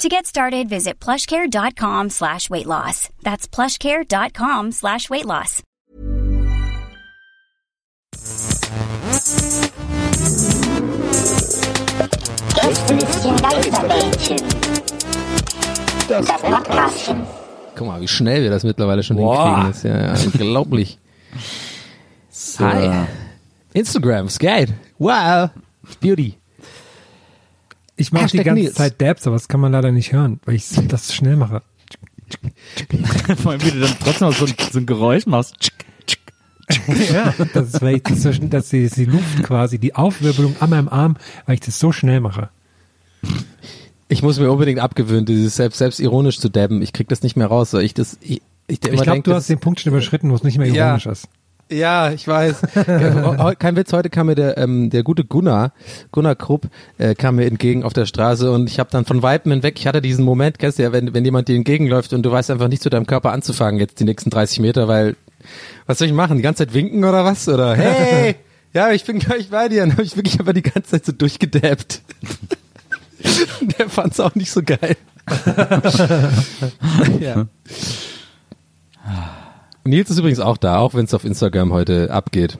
To get started, visit plushcare.com slash weight loss. That's plushcare.com slash weight loss. Gästelistchen Geisterbällchen. Das Podcastchen. Guck mal, wie schnell wir das mittlerweile schon Boah. hinkriegen. Das ist ja, ja unglaublich. Hi. Instagram, ist geil. Wow. Beauty. Ich mache die ganze Nils. Zeit Dabs, aber das kann man leider nicht hören, weil ich das schnell mache. Vor allem, wie du dann trotzdem noch so ein, so ein Geräusch machst. Ja, das ist, weil ich das so, schnell- dass die, die Luft quasi, die Aufwirbelung an meinem Arm, weil ich das so schnell mache. Ich muss mir unbedingt abgewöhnen, dieses selbst, selbst ironisch zu dabben. Ich krieg das nicht mehr raus, weil ich das, ich, ich, Ich glaube, du hast den Punkt schon überschritten, wo es nicht mehr Ja. ironisch ist. Ja, ich weiß. Kein Witz, heute kam mir der, ähm, der gute Gunnar, Gunnar Krupp, äh, kam mir entgegen auf der Straße und ich habe dann von Weitem hinweg, ich hatte diesen Moment, kennst du ja, wenn, wenn jemand dir entgegenläuft und du weißt einfach nicht zu deinem Körper anzufangen, jetzt die nächsten 30 Meter, weil, was soll ich machen, die ganze Zeit winken oder was? Oder, hey, ja, ich bin gleich bei dir. Dann habe ich wirklich aber die ganze Zeit so durchgedabbt. der fand's auch nicht so geil. ja. Nils ist übrigens auch da, auch wenn es auf Instagram heute abgeht.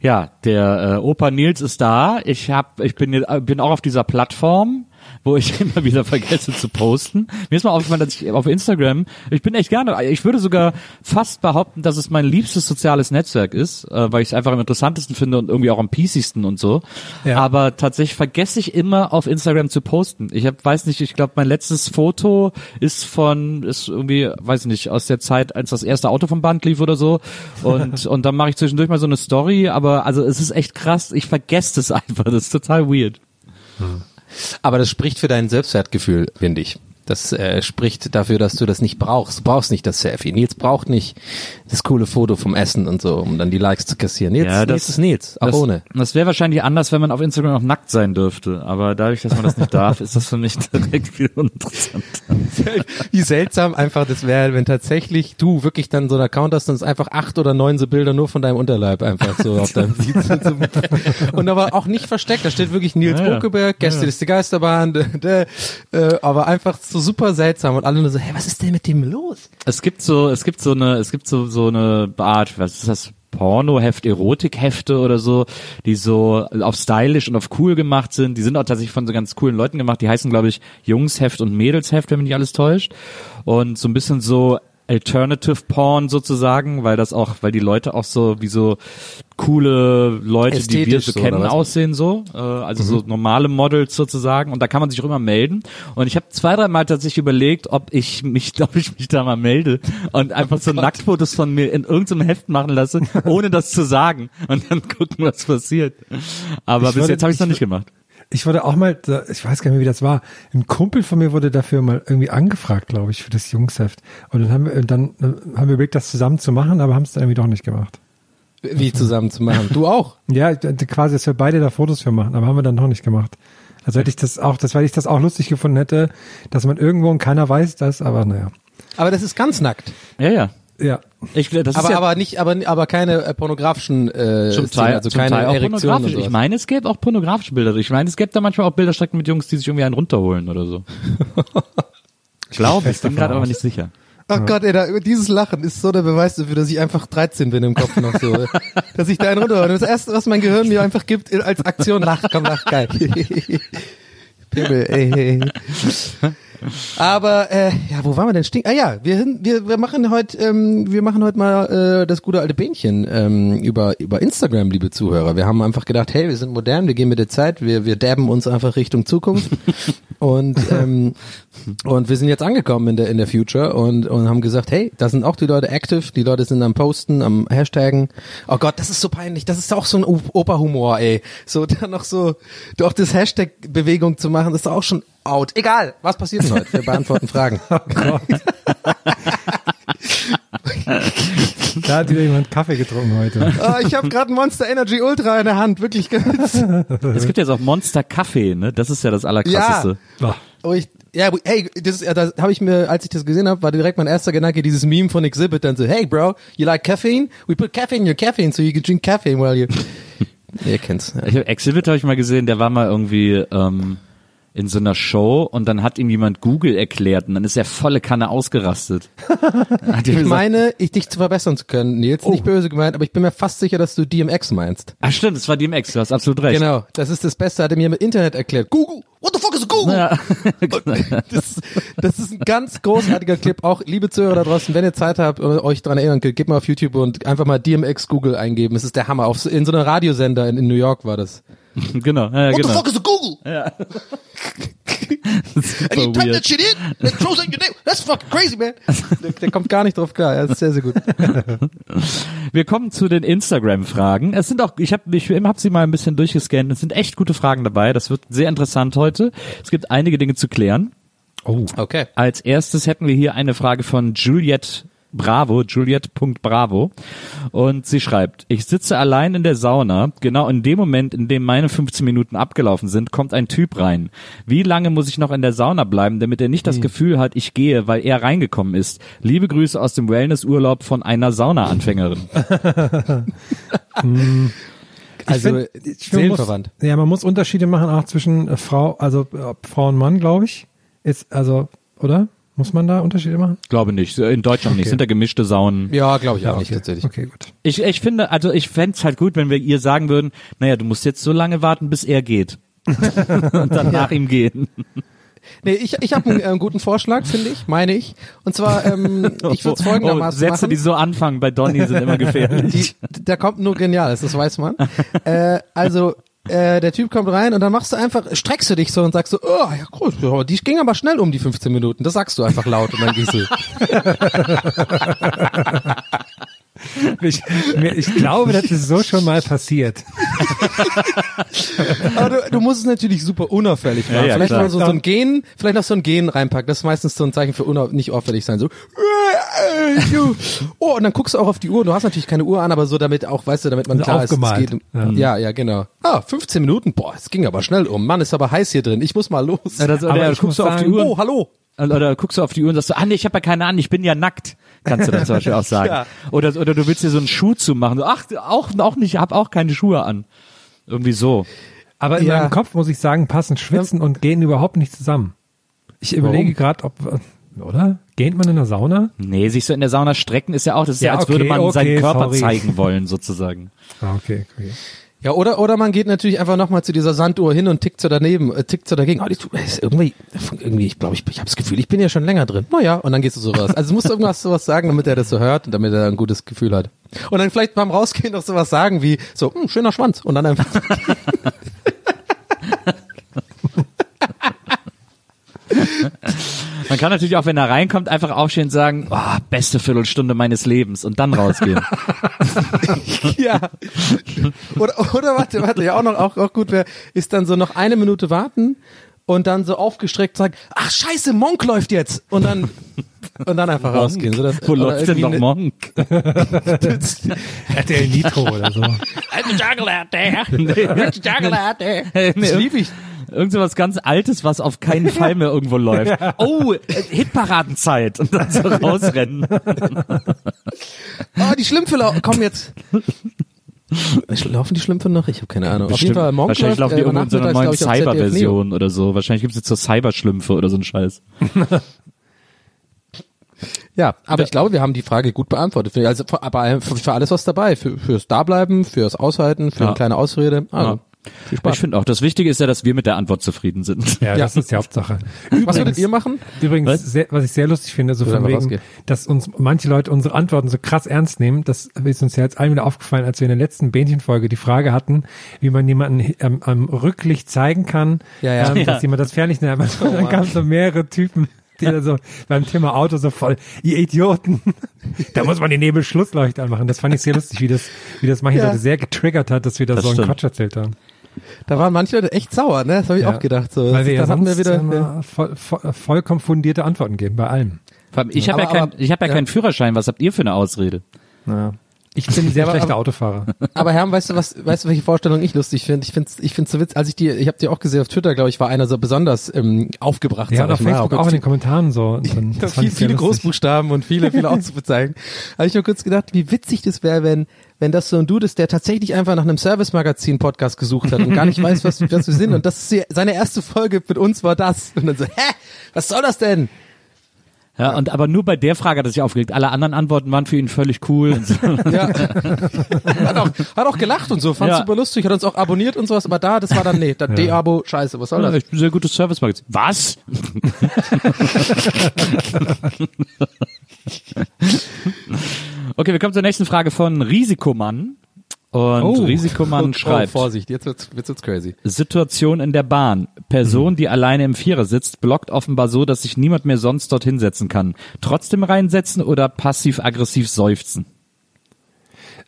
Ja, der äh, Opa Nils ist da. Ich hab, ich bin, äh, bin auch auf dieser Plattform, wo ich immer wieder vergesse zu posten. Mir ist mal aufgefallen, dass ich auf Instagram, ich bin echt gerne, ich würde sogar fast behaupten, dass es mein liebstes soziales Netzwerk ist, äh, weil ich es einfach am interessantesten finde und irgendwie auch am piesigsten und so. Ja. Aber tatsächlich vergesse ich immer auf Instagram zu posten. Ich hab, weiß nicht, ich glaube, mein letztes Foto ist von, ist irgendwie, weiß nicht, aus der Zeit, als das erste Auto vom Band lief oder so. Und, und dann mache ich zwischendurch mal so eine Story, aber also es ist echt krass, ich vergesse es einfach. Das ist total weird. Aber das spricht für dein Selbstwertgefühl, finde ich. Das äh, spricht dafür, dass du das nicht brauchst. Du brauchst nicht das Selfie. Nils braucht nicht das coole Foto vom Essen und so, um dann die Likes zu kassieren. Nils, Ja, das- Nils ist Nils, auch das, ohne. Das wäre wahrscheinlich anders, wenn man auf Instagram auch nackt sein dürfte. Aber dadurch, dass man das nicht darf, ist das für mich direkt viel uninteressanter. Wie seltsam einfach das wäre, wenn tatsächlich du wirklich dann so einen Account hast und es einfach acht oder neun so Bilder nur von deinem Unterleib einfach so auf deinem Feed sind. So. Und aber auch nicht versteckt. Da steht wirklich Nils Ja, ja. Bokeberg, Gästeliste Geisterbahn, d- äh, aber einfach so super seltsam und alle nur so, hey, was ist denn mit dem los? Es gibt so, es gibt so eine, es gibt so, so eine Art, was ist das? Pornoheft, Erotikhefte oder so, die so auf stylisch und auf cool gemacht sind. Die sind auch tatsächlich von so ganz coolen Leuten gemacht. Die heißen, glaube ich, Jungsheft und Mädelsheft, wenn mich nicht alles täuscht. Und so ein bisschen so Alternative Porn sozusagen, weil das auch, weil die Leute auch so wie so coole Leute, die wir so kennen, aussehen so, äh, also so normale Models sozusagen. Und da kann man sich auch immer melden. Und ich habe zwei, drei Mal tatsächlich überlegt, ob ich mich, ob ich mich da mal melde und einfach so Nacktfotos von mir in irgendeinem Heft machen lasse, ohne das zu sagen. Und dann gucken, was passiert. Aber Ich bis würde- jetzt habe ich es noch ich nicht gemacht. Ich wurde auch mal, ich weiß gar nicht mehr, wie das war. Ein Kumpel von mir wurde dafür mal irgendwie angefragt, glaube ich, für das Jungsheft. Und dann haben wir, dann äh, haben wir überlegt, das zusammen zu machen, aber haben es dann irgendwie doch nicht gemacht. Wie zusammen zu machen. Du auch. Ja, quasi, dass wir beide da Fotos für machen, aber haben wir dann noch nicht gemacht. Also hätte ich das auch, das, weil ich das auch lustig gefunden hätte, dass man irgendwo und keiner weiß das, aber naja. Aber das ist ganz nackt. Ja, ja. Ja. Ich, das aber, ist ja aber nicht, aber, aber keine äh, pornografischen äh, zum Szenen, Teil, also zum keine Teil auch pornografisch. Ich meine, es gäbe auch pornografische Bilder. Ich meine, es gäbe da manchmal auch Bilderstrecken mit Jungs, die sich irgendwie einen runterholen oder so. Ich glaube, ich bin gerade aber nicht sicher. Oh Gott, ey, da, dieses Lachen ist so der Beweis dafür, dass ich einfach 13 bin im Kopf noch so. dass ich da einen runter. Das erste, was mein Gehirn mir einfach gibt als Aktion, lach, komm, lach, geil. Pimmel, ey, ey. Aber äh, ja, wo waren wir denn stehen? Ah ja, wir, wir, wir machen heute ähm, wir machen heute mal äh, das gute alte Bähnchen ähm, über über Instagram, liebe Zuhörer. Wir haben einfach gedacht, hey, wir sind modern, wir gehen mit der Zeit, wir wir dabben uns einfach Richtung Zukunft und ähm, und wir sind jetzt angekommen in der in der Future und und haben gesagt, hey, da sind auch die Leute active, die Leute sind am posten, am Hashtaggen. Oh Gott, das ist so peinlich, das ist auch so ein O- Operhumor, ey. So dann noch so doch das Hashtag Bewegung zu machen, das ist auch schon out. Egal, was passiert denn heute? Wir beantworten Fragen. Da hat wieder jemand Kaffee getrunken heute. Ah, ich habe gerade Monster Energy Ultra in der Hand, wirklich ganz. Es gibt jetzt auch Monster Kaffee, ne? Das ist ja das Allerkrasseste. Oh, Oh, ich, ja, hey, das, ist- ja, das habe ich mir, als ich das gesehen habe, war direkt mein erster Gedanke dieses Meme von Exhibit dann so, hey bro, you like caffeine? We put caffeine in your caffeine so you can drink caffeine while you. Ihr kennt's. Ja. Ich Exhibit habe ich mal gesehen, der war mal irgendwie ähm, in so einer Show und dann hat ihm jemand Google erklärt und dann ist er volle Kanne ausgerastet. Ich gesagt, meine, ich dich zu verbessern zu können, Nils. Nicht böse gemeint, aber ich bin mir fast sicher, dass du DMX meinst. ah stimmt, das war DMX, du hast absolut recht. Genau, das ist das Beste, hat er mir mit Internet erklärt. Google, what the fuck is a Google? Ja. Das, das ist ein ganz großartiger Clip. Auch liebe Zuhörer da draußen, wenn ihr Zeit habt und euch dran erinnern könnt, gebt mal auf YouTube und einfach mal DMX Google eingeben. Es ist der Hammer. Auf, in so einem Radiosender in, in New York war das. genau, ja, genau. is a Google? Ja. And you type that shit in, and it throws out your name. That's fucking crazy, man. Der, der kommt gar nicht drauf klar. Ja, das ist sehr, sehr gut. Wir kommen zu den Instagram-Fragen. Es sind auch, ich habe ich hab sie mal ein bisschen durchgescannt. Es sind echt gute Fragen dabei. Das wird sehr interessant heute. Es gibt einige Dinge zu klären. oh. Okay. Als erstes hätten wir hier eine Frage von Juliette Bravo, Juliette.bravo. Und sie schreibt, ich sitze allein in der Sauna. Genau in dem Moment, in dem meine 15 Minuten abgelaufen sind, kommt ein Typ rein. Wie lange muss ich noch in der Sauna bleiben, damit er nicht das Gefühl hat, ich gehe, weil er reingekommen ist? Liebe Grüße aus dem Wellnessurlaub von einer Sauna-Anfängerin. Also, find- ich find, man seelenverwandt. Muss, ja, man muss Unterschiede machen auch zwischen äh, Frau, also äh, Frau und Mann, glaube ich. Ist, also, oder? Muss man da Unterschiede machen? Glaube nicht. In Deutschland nicht. Okay. Sind da gemischte Saunen. Ja, glaube ich auch nicht okay. tatsächlich. Okay, gut. Ich, ich finde, also ich fände es halt gut, wenn wir ihr sagen würden, naja, du musst jetzt so lange warten, bis er geht. Und dann nach ihm gehen. Nee, ich, ich habe einen, äh, guten Vorschlag, finde ich, meine ich. Und zwar, ähm, ich würde es Oh, folgendermaßen Sätze, machen. die so anfangen bei Donny, sind immer gefährlich. Die, da kommt nur Geniales, das weiß man. äh, also, äh, der Typ kommt rein und dann machst du einfach, streckst du dich so und sagst so, oh, ja, cool, ja, die ging aber schnell um die 15 Minuten. Das sagst du einfach laut und dann gehst du. Ich, mir, ich glaube, das ist so schon mal passiert. Aber du, du musst es natürlich super unauffällig machen. Ja, ja, vielleicht klar. mal so, so ein Gen, vielleicht noch so ein Gen reinpacken. Das ist meistens so ein Zeichen für unau nicht auffällig sein. So, oh, und dann guckst du auch auf die Uhr. Du hast natürlich keine Uhr an, aber so damit auch, weißt du, damit man Also klar ist, es aufgemalt. geht. Ja. Ja. ja, genau. Ah, 15 Minuten. Boah, es ging aber schnell um. Mann, ist aber heiß hier drin. Ich muss mal los. Oder, so, Aber oder ich guckst du auf die Uhr Oh, hallo. Oder guckst du auf die Uhr und sagst so, ah nee, ich habe ja keine an, ich bin ja nackt. Kannst du dann zum Beispiel auch sagen. Ja. Oder, oder du willst dir so einen Schuh zumachen. So, ach, auch, auch nicht, hab auch keine Schuhe an. Irgendwie so. Aber in Ja. meinem Kopf muss ich sagen, passen Schwitzen und Gehen überhaupt nicht zusammen. Ich überlege gerade, ob, oder? Gähnt man in der Sauna? Nee, sich so in der Sauna strecken ist ja auch, das ist ja, Ja, als würde okay, man okay, seinen Körper sorry. zeigen wollen, sozusagen. Ah, okay, okay. Ja, oder, oder man geht natürlich einfach nochmal zu dieser Sanduhr hin und tickt so daneben, äh, tickt so dagegen. Oh, die ist irgendwie, irgendwie, ich glaube, ich, ich habe das Gefühl, ich bin ja schon länger drin. Naja, und dann gehst du sowas. Also du musst irgendwas sowas sagen, damit er das so hört und damit er ein gutes Gefühl hat. Und dann vielleicht beim Rausgehen noch sowas sagen wie, so, hm, schöner Schwanz. Und dann einfach, Man kann natürlich auch, wenn er reinkommt, einfach aufstehen und sagen, oh, beste Viertelstunde meines Lebens und dann rausgehen. ja. Oder, oder warte, warte, ja auch noch, auch, auch gut wäre, ist dann so noch eine Minute warten und dann so aufgestreckt sagen, ach scheiße, Monk läuft jetzt. Und dann, und dann einfach rausgehen. So, dass, Wo läuft denn noch Monk? RTL Nitro oder so. nee, Das lieb ich. Irgend so was ganz Altes, was auf keinen Fall mehr irgendwo läuft. Oh, äh, Hitparadenzeit. Und dann so rausrennen. Oh, die Schlümpfe lau- kommen jetzt. Laufen die Schlümpfe noch? Ich habe keine Ahnung. Auf Bestimmt. jeden Fall, Monk Wahrscheinlich laufen die äh, irgendwo in so einer neuen auf Neo. Cyber-Version oder so. Wahrscheinlich gibt es jetzt so Cyberschlümpfe oder so ein Scheiß. Ja, aber ich glaube, wir haben die Frage gut beantwortet. Für- Also für, aber für, für alles was dabei. Für, fürs Dableiben, fürs Aushalten, für Ja. eine kleine Ausrede. Also, Ja. Ich finde auch, das Wichtige ist ja, dass wir mit der Antwort zufrieden sind. Ja, das ist die Hauptsache. Was würdet ihr machen? Übrigens, Was? Sehr, was ich sehr lustig finde, so von wegen, dass uns manche Leute unsere Antworten so krass ernst nehmen. Das ist uns ja jetzt allen wieder aufgefallen, als wir in der letzten Bähnchenfolge die Frage hatten, wie man jemanden am, am Rücklicht zeigen kann, Ja, ja. Ähm, Ja. dass jemand das Fernlicht nimmt. Und dann kamen so mehrere Typen, die dann so beim Thema Auto so voll, ihr Idioten, da muss man die Nebelschlussleuchte anmachen. Das fand ich sehr lustig, wie das, wie das manche Ja. Leute sehr getriggert hat, dass wir da Das so einen stimmt. Quatsch erzählt haben. Da waren manche Leute echt sauer, ne? Das habe ich Ja. auch gedacht. So. Weil wir ja dann hatten wir sonst wieder. immer voll, voll, vollkommen fundierte Antworten geben bei allem. Vor allem, Ich habe ja, kein, ich hab ja, ja. keinen Führerschein. Was habt ihr für eine Ausrede? Ja. Ich bin ein sehr aber- schlechter Autofahrer. Aber Herm, weißt du was, weißt du, welche Vorstellung ich lustig finde? Ich finde ich find's so witzig, als ich die, ich habe die auch gesehen auf Twitter, glaube ich, war einer so besonders ähm, aufgebracht. Ja, und auf. Facebook auch in den Kommentaren so. Und dann, das fand viel, viele lustig. Großbuchstaben und viele, viele Ausrufezeichen. Habe ich mir kurz gedacht, wie witzig das wäre, wenn, wenn das so ein Dude ist, der tatsächlich einfach nach einem Service-Magazin-Podcast gesucht hat und gar nicht weiß, was, was wir sind. Und das ist seine erste Folge mit uns war das. Und dann so, hä? Was soll das denn? Ja, und aber nur bei der Frage hat er sich aufgeregt. Alle anderen Antworten waren für ihn völlig cool. Und so. Ja. hat, auch, hat auch gelacht und so, fand Ja. super lustig, hat uns auch abonniert und sowas, aber da, das war dann, nee, da De-Abo, scheiße, was soll Ja, das? ich bin ein sehr gutes Service-Magazin. Was? okay, wir kommen zur nächsten Frage von Risikomann. Und Risikomann schreibt, Oh, Vorsicht, jetzt wird's, jetzt wird's crazy. Situation in der Bahn. Person, die alleine im Vierer sitzt, blockt offenbar so, dass sich niemand mehr sonst dorthin setzen kann. Trotzdem reinsetzen oder passiv-aggressiv seufzen?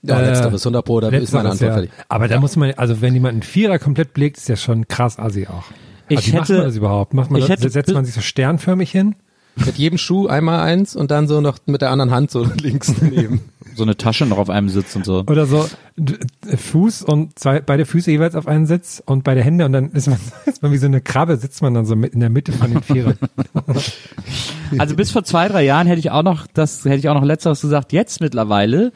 Ja, Äh, letzteres, 100 Pro, da ist meine Antwort ja. fertig. Aber da muss man, also wenn jemand einen Vierer komplett blickt, ist ja schon krass assi auch. Ich also wie macht hätte- man das überhaupt? Macht man ich das, hätte- setzt man sich so sternförmig hin? Mit jedem Schuh einmal eins und dann so noch mit der anderen Hand so links daneben. So eine Tasche noch auf einem Sitz und so. Oder so Fuß und zwei, beide Füße jeweils auf einen Sitz und beide Hände und dann ist man, ist man wie so eine Krabbe, sitzt man dann so mit in der Mitte von den Vierern. Also bis vor zwei, drei Jahren hätte ich auch noch, das hätte ich auch noch letzteres gesagt. Jetzt mittlerweile,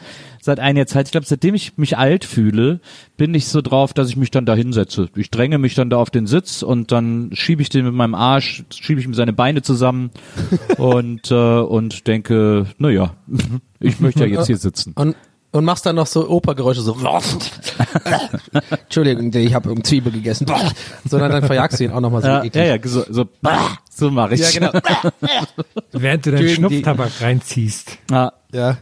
seit einiger Zeit, ich glaube, seitdem ich mich alt fühle, bin ich so drauf, dass ich mich dann da hinsetze. Ich dränge mich dann da auf den Sitz und dann schiebe ich den mit meinem Arsch, schiebe ich mir seine Beine zusammen und, äh, und denke, na ja, ich möchte ja jetzt hier sitzen. Und, und machst dann noch so Opergeräusche, so. Entschuldigung, ich habe Zwiebel gegessen. Sondern dann verjagst du ihn auch nochmal so Ja, eklig. ja, ja, so, so, so mache ich. Ja, genau. Während du deinen Schnupftabak reinziehst. Ja. Ja.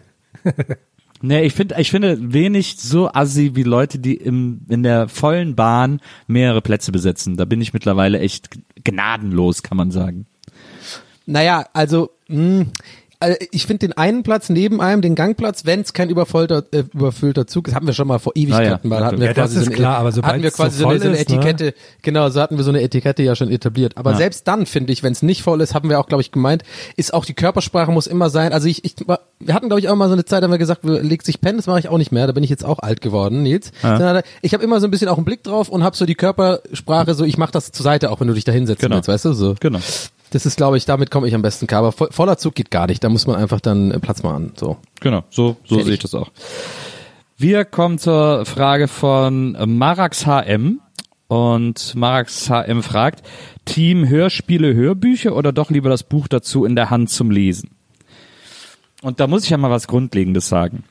Nee, ich finde, ich finde wenig so assi wie Leute, die im, in der vollen Bahn mehrere Plätze besetzen. Da bin ich mittlerweile echt gnadenlos, kann man sagen. Naja, also, mh, also ich finde den einen Platz neben einem, den Gangplatz, wenn es kein übervollter, äh, überfüllter Zug ist, hatten wir schon mal vor Ewigkeiten Ah ja, mal. Hatten wir ja, das quasi ist so eine, klar, aber sobald hatten wir quasi so so, eine, so eine ist, ne? Etikette, genau, so hatten wir so eine Etikette ja schon etabliert. Aber Ja. selbst dann finde ich, wenn es nicht voll ist, haben wir auch, glaube ich, gemeint, ist auch die Körpersprache muss immer sein. Also ich, ich wir hatten, glaube ich, auch mal so eine Zeit, haben wir gesagt, legt sich pennen, das mache ich auch nicht mehr, da bin ich jetzt auch alt geworden, Nils. Sondern Ich habe immer so ein bisschen auch einen Blick drauf und habe so die Körpersprache, so ich mache das zur Seite, auch wenn du dich da hinsetzen Genau. willst, weißt du? So. Genau. Das ist, glaube ich, damit komme ich am besten klar. Aber vo- voller Zug geht gar nicht. Da muss man einfach dann äh, Platz machen. So. Genau, so, so sehe ich das auch. Wir kommen zur Frage von Marax HM. Und Marax HM fragt, Team Hörspiele, Hörbücher oder doch lieber das Buch dazu in der Hand zum Lesen? Und da muss ich ja mal was Grundlegendes sagen.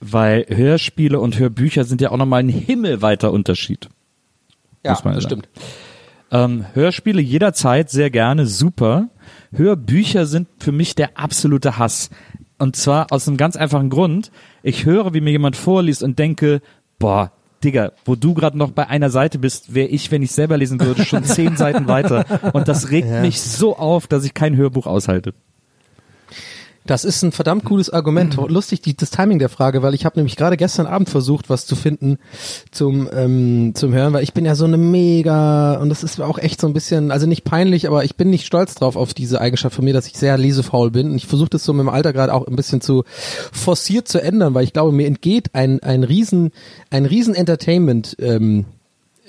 Weil Hörspiele und Hörbücher sind ja auch nochmal ein himmelweiter Unterschied. Ja, das stimmt. Ähm, Hörspiele jederzeit sehr gerne, super. Hörbücher sind für mich der absolute Hass. Und zwar aus einem ganz einfachen Grund. Ich höre, wie mir jemand vorliest und denke, boah, Digga, wo du gerade noch bei einer Seite bist, wäre ich, wenn ich selber lesen würde, schon zehn Seiten weiter. Und das regt mich so auf, dass ich kein Hörbuch aushalte. Das ist ein verdammt cooles Argument. Lustig die, das Timing der Frage, weil ich habe nämlich gerade gestern Abend versucht, was zu finden zum ähm, zum Hören, weil ich bin ja so eine mega und das ist auch echt so ein bisschen, also nicht peinlich, aber ich bin nicht stolz drauf auf diese Eigenschaft von mir, dass ich sehr lesefaul bin. Und ich versuche das so mit dem Alter gerade auch ein bisschen zu forciert zu ändern, weil ich glaube, mir entgeht ein ein riesen ein riesen Entertainment ähm,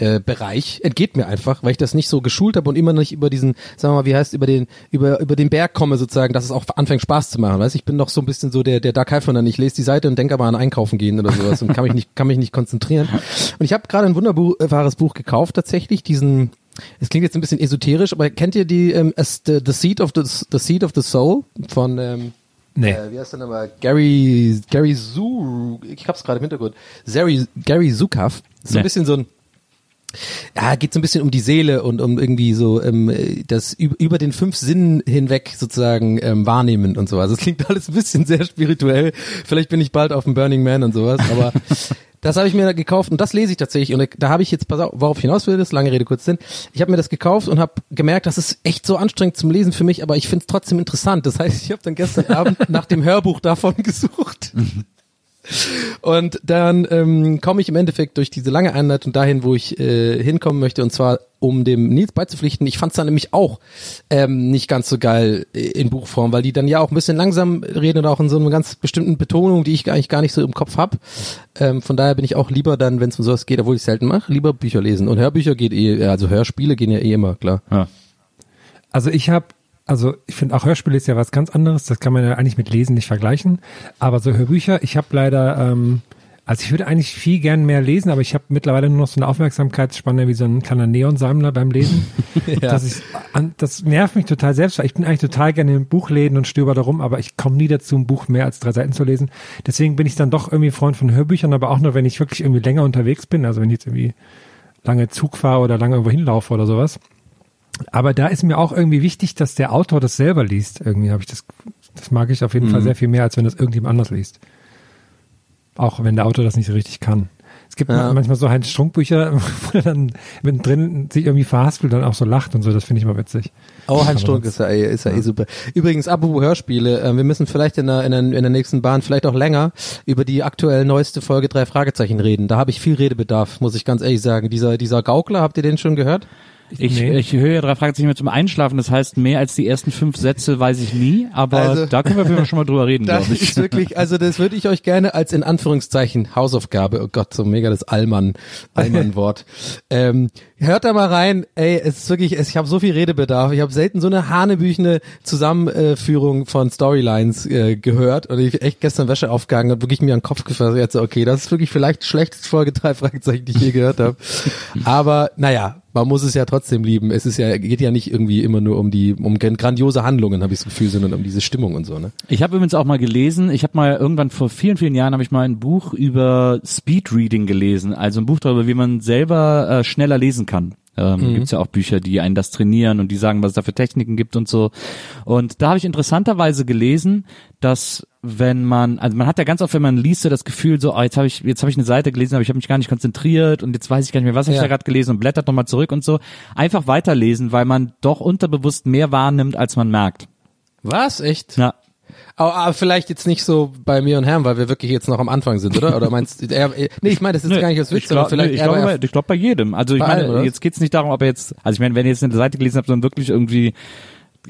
äh, Bereich entgeht mir einfach, weil ich das nicht so geschult habe und immer noch nicht über diesen, sagen wir mal, wie heißt, über den, über, über den Berg komme sozusagen, dass es auch anfängt Spaß zu machen. Weißt? Ich bin noch so ein bisschen so der, der Dark Halfner, ich lese die Seite und denke aber an Einkaufen gehen oder sowas und kann mich nicht, kann mich nicht konzentrieren. Und ich habe gerade ein wunderbares Buch gekauft, tatsächlich, diesen, es klingt jetzt ein bisschen esoterisch, aber kennt ihr die, ähm, the, the Seed of the, the Seed of the Soul von, ähm, Nee. äh, wie heißt der nochmal? Gary, Gary Zu, ich hab's gerade im Hintergrund. Gary, Gary Zukav. So ein Nee. bisschen so ein, Ja, geht so ein bisschen um die Seele und um irgendwie so ähm, das üb- über den fünf Sinnen hinweg sozusagen ähm, wahrnehmen und sowas. Das klingt alles ein bisschen sehr spirituell. Vielleicht bin ich bald auf dem Burning Man und sowas, aber das habe ich mir gekauft und das lese ich tatsächlich und da habe ich jetzt, pass auf, worauf ich hinaus will, das ist lange Rede, kurz Sinn. Ich habe mir das gekauft und habe gemerkt, das ist echt so anstrengend zum Lesen für mich, aber ich finde es trotzdem interessant. Das heißt, ich habe dann gestern Abend nach dem Hörbuch davon gesucht. Und dann ähm, komme ich im Endeffekt durch diese lange Einleitung dahin, wo ich äh, hinkommen möchte, und zwar um dem Nils beizupflichten. Ich fand es dann nämlich auch ähm, nicht ganz so geil äh, in Buchform, weil die dann ja auch ein bisschen langsam reden und auch in so einer ganz bestimmten Betonung, die ich eigentlich gar nicht so im Kopf hab. Ähm, von daher bin ich auch lieber dann, wenn es um sowas geht, obwohl ich selten mache, lieber Bücher lesen. Und Hörbücher geht eh, also Hörspiele gehen ja eh immer, klar. Ja. Also ich habe, also ich finde auch Hörspiele ist ja was ganz anderes. Das kann man ja eigentlich mit Lesen nicht vergleichen. Aber so Hörbücher, ich habe leider, ähm, also ich würde eigentlich viel gern mehr lesen, aber ich habe mittlerweile nur noch so eine Aufmerksamkeitsspanne wie so ein kleiner Neonsammler beim Lesen. dass ich, das nervt mich total selbst, weil ich bin eigentlich total gerne in Buchläden und stöber da rum, aber ich komme nie dazu, ein Buch mehr als drei Seiten zu lesen. Deswegen bin ich dann doch irgendwie Freund von Hörbüchern, aber auch nur, wenn ich wirklich irgendwie länger unterwegs bin, also wenn ich jetzt irgendwie lange Zug fahre oder lange irgendwo hinlaufe oder sowas. Aber da ist mir auch irgendwie wichtig, dass der Autor das selber liest. Irgendwie habe ich das, das mag ich auf jeden Fall sehr viel mehr, als wenn das irgendjemand anders liest. Auch wenn der Autor das nicht so richtig kann. Es gibt Ja. manchmal so Heinz Strunk Bücher, wo er dann mittendrin sich irgendwie verhaspelt und auch so lacht und so. Das finde ich immer witzig. Oh, Aber Strunk ist ja, eh, ist ja, eh super. Übrigens, apropos Hörspiele, äh, wir müssen vielleicht in der, in, der, in der nächsten Bahn, vielleicht auch länger, über die aktuell neueste Folge drei Fragezeichen reden. Da habe ich viel Redebedarf, muss ich ganz ehrlich sagen. Dieser, dieser Gaukler, habt ihr den schon gehört? Ich, Nee. ich höre ja drei Fragezeichen mit zum Einschlafen, das heißt, mehr als die ersten fünf Sätze weiß ich nie, aber Also- da können wir auf jeden Fall schon mal drüber reden, Das glaube ich. ist wirklich, also das würde ich euch gerne als in Anführungszeichen Hausaufgabe, oh Gott, so mega das Allmann, Allmann-Wort. ähm, hört da mal rein, ey, es ist wirklich, es, ich habe so viel Redebedarf, ich habe selten so eine hanebüchene Zusammenführung von Storylines äh, gehört und ich echt gestern Wäsche aufgehangen und wirklich mir an den Kopf gefasst, jetzt so, okay, das ist wirklich vielleicht schlechteste Folge drei Fragezeichen, die ich je gehört habe. Aber naja, man muss es ja trotzdem lieben. Es ist ja, geht ja nicht irgendwie immer nur um die, um grandiose Handlungen, habe ich das Gefühl, sondern um diese Stimmung und so, ne? Ich habe übrigens auch mal gelesen, ich habe mal irgendwann vor vielen, vielen Jahren habe ich mal ein Buch über Speedreading gelesen, also ein Buch darüber, wie man selber äh, schneller lesen kann. Ähm, Gibt's ja auch Bücher, die einen das trainieren und die sagen, was es da für Techniken gibt und so. Und da habe ich interessanterweise gelesen, dass wenn man, also man hat ja ganz oft, wenn man liest, so das Gefühl, so, oh, jetzt habe ich, jetzt habe ich eine Seite gelesen, aber ich habe mich gar nicht konzentriert und jetzt weiß ich gar nicht mehr, was hab ich Ja. da gerade gelesen und blättert nochmal zurück und so. Einfach weiterlesen, weil man doch unterbewusst mehr wahrnimmt, als man merkt. Was? Echt? Ja. Aber, aber vielleicht jetzt nicht so bei mir und Herrn, weil wir wirklich jetzt noch am Anfang sind, oder? Oder meinst du, er, nee, ich meine, das ist gar nicht als Witz, ich sondern vielleicht nee, ich glaube bei- glaub bei jedem. Also ich meine, oder? jetzt geht's nicht darum, ob er jetzt, also ich meine, wenn ihr jetzt eine Seite gelesen habt, sondern wirklich irgendwie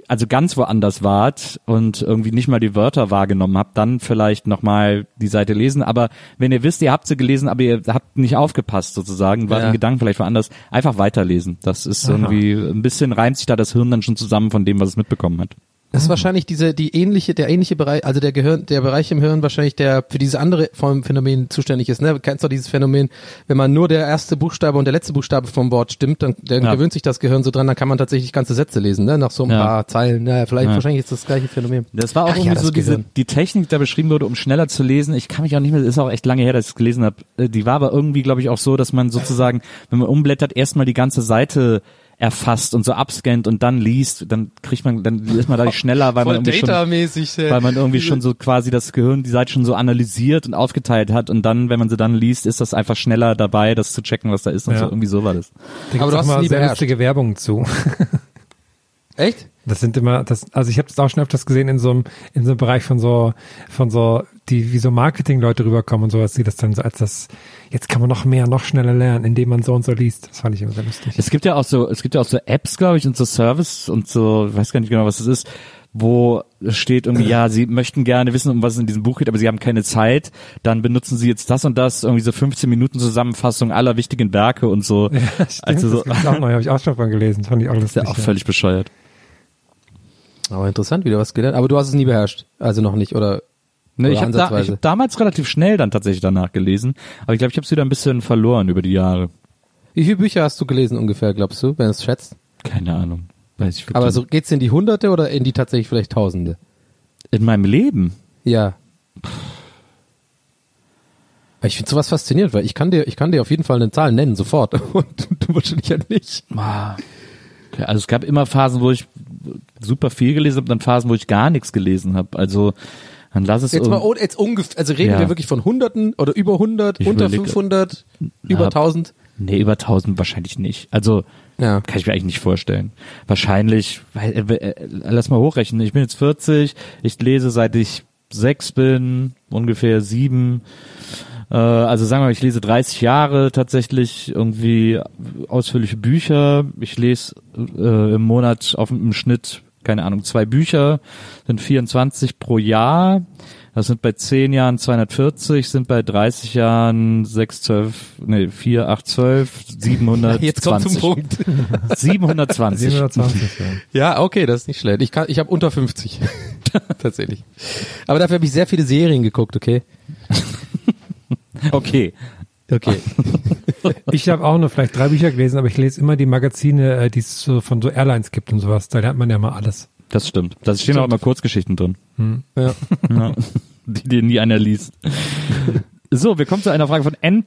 also ganz woanders wart und irgendwie nicht mal die Wörter wahrgenommen habt, dann vielleicht nochmal die Seite lesen. Aber wenn ihr wisst, ihr habt sie gelesen, aber ihr habt nicht aufgepasst sozusagen, war Ja. in Gedanken vielleicht woanders, einfach weiterlesen. Das ist irgendwie, ein bisschen reimt sich da das Hirn dann schon zusammen von dem, was es mitbekommen hat. Das ist wahrscheinlich diese, die ähnliche, der ähnliche Bereich, also der Gehirn, der Bereich im Hirn wahrscheinlich, der für diese andere Form Phänomen zuständig ist. Ne? Du kennst doch dieses Phänomen, wenn man nur der erste Buchstabe und der letzte Buchstabe vom Wort stimmt, dann, dann Ja. gewöhnt sich das Gehirn so dran, dann kann man tatsächlich ganze Sätze lesen, ne? Nach so ein Ja. paar Zeilen. Naja, vielleicht, Ja. wahrscheinlich ist das gleiche Phänomen. Das war auch Ach irgendwie so diese, Gehirn. die Technik, die da beschrieben wurde, um schneller zu lesen. Ich kann mich auch nicht mehr, ist auch echt lange her, dass ich es gelesen habe. Äh, Die war aber irgendwie, glaube ich, auch so, dass man sozusagen, wenn man umblättert, erstmal die ganze Seite erfasst und so abscannt und dann liest, dann kriegt man, dann ist man dadurch schneller, weil man irgendwie schon, weil man irgendwie schon so quasi das Gehirn, die Seite schon so analysiert und aufgeteilt hat und dann, wenn man sie dann liest, ist das einfach schneller dabei, das zu checken, was da ist und Ja. so. Irgendwie so war das. Da Aber du hast mal sehr lustige Werbung zu. Echt? Das sind immer, das, also ich habe das auch schon öfters gesehen in so einem, in so einem Bereich von so, von so, die, wie so Marketing-Leute rüberkommen und sowas, die das dann so als das, jetzt kann man noch mehr, noch schneller lernen, indem man so und so liest. Das fand ich immer sehr lustig. Es gibt ja auch so, es gibt ja auch so Apps, glaube ich, und so Service und so, ich weiß gar nicht genau, was das ist, wo steht irgendwie, ja, sie möchten gerne wissen, um was es in diesem Buch geht, aber sie haben keine Zeit, dann benutzen sie jetzt das und das, irgendwie so 15 Minuten Zusammenfassung aller wichtigen Werke und so. Ja, stimmt, also so, das auch neu, habe ich auch schon von gelesen. Fand ich auch ist lustig. ja auch völlig bescheuert. Aber interessant, wieder was gelernt. Aber du hast es nie beherrscht. Also noch nicht, oder? Ne, Oder ich habe da, ich hab damals relativ schnell dann tatsächlich danach gelesen, aber ich glaube, ich habe es wieder ein bisschen verloren über die Jahre. Wie viele Bücher hast du gelesen ungefähr, glaubst du, wenn du es schätzt? Keine Ahnung. Weiß ich wirklich Aber so geht's in die Hunderte oder in die tatsächlich vielleicht Tausende? in meinem Leben. Ja. Ich finde sowas faszinierend, weil ich kann dir, ich kann dir auf jeden Fall eine Zahl nennen, sofort. Und du, du wahrscheinlich ja nicht. Ah. Okay, also es gab immer Phasen, wo ich super viel gelesen habe, dann Phasen, wo ich gar nichts gelesen habe. Also dann lass es Jetzt mal, jetzt ungefähr, also reden Ja. wir wirklich von Hunderten oder über 100, Ich unter überleg- 500, über Na, 1000? Nee, über 1000 wahrscheinlich nicht. Also Ja. kann ich mir eigentlich nicht vorstellen. Wahrscheinlich, weil, äh, äh, lass mal hochrechnen. Ich bin jetzt 40, ich lese seit ich sechs bin, ungefähr sieben. Äh, also sagen wir mal, ich lese 30 Jahre tatsächlich irgendwie ausführliche Bücher. Ich lese äh, im Monat auf im Schnitt, keine Ahnung, zwei Bücher, sind 24 pro Jahr. Das sind bei 10 Jahren 240, sind bei 30 Jahren 6, 12, nee, 4, 8, 12, 720. Jetzt kommt zum Punkt. 720. 720, ja. Ja, okay, das ist nicht schlecht. Ich kann, ich habe unter 50. Tatsächlich. Aber dafür habe ich sehr viele Serien geguckt, okay? Okay. Okay. Ich habe auch nur vielleicht drei Bücher gelesen, aber ich lese immer die Magazine, äh, die es so von so Airlines gibt und sowas. Da lernt man ja mal alles. Das stimmt. Da stehen auch immer Kurzgeschichten drin. Hm. Ja. Ja. Die dir nie einer liest. So, wir kommen zu einer Frage von N.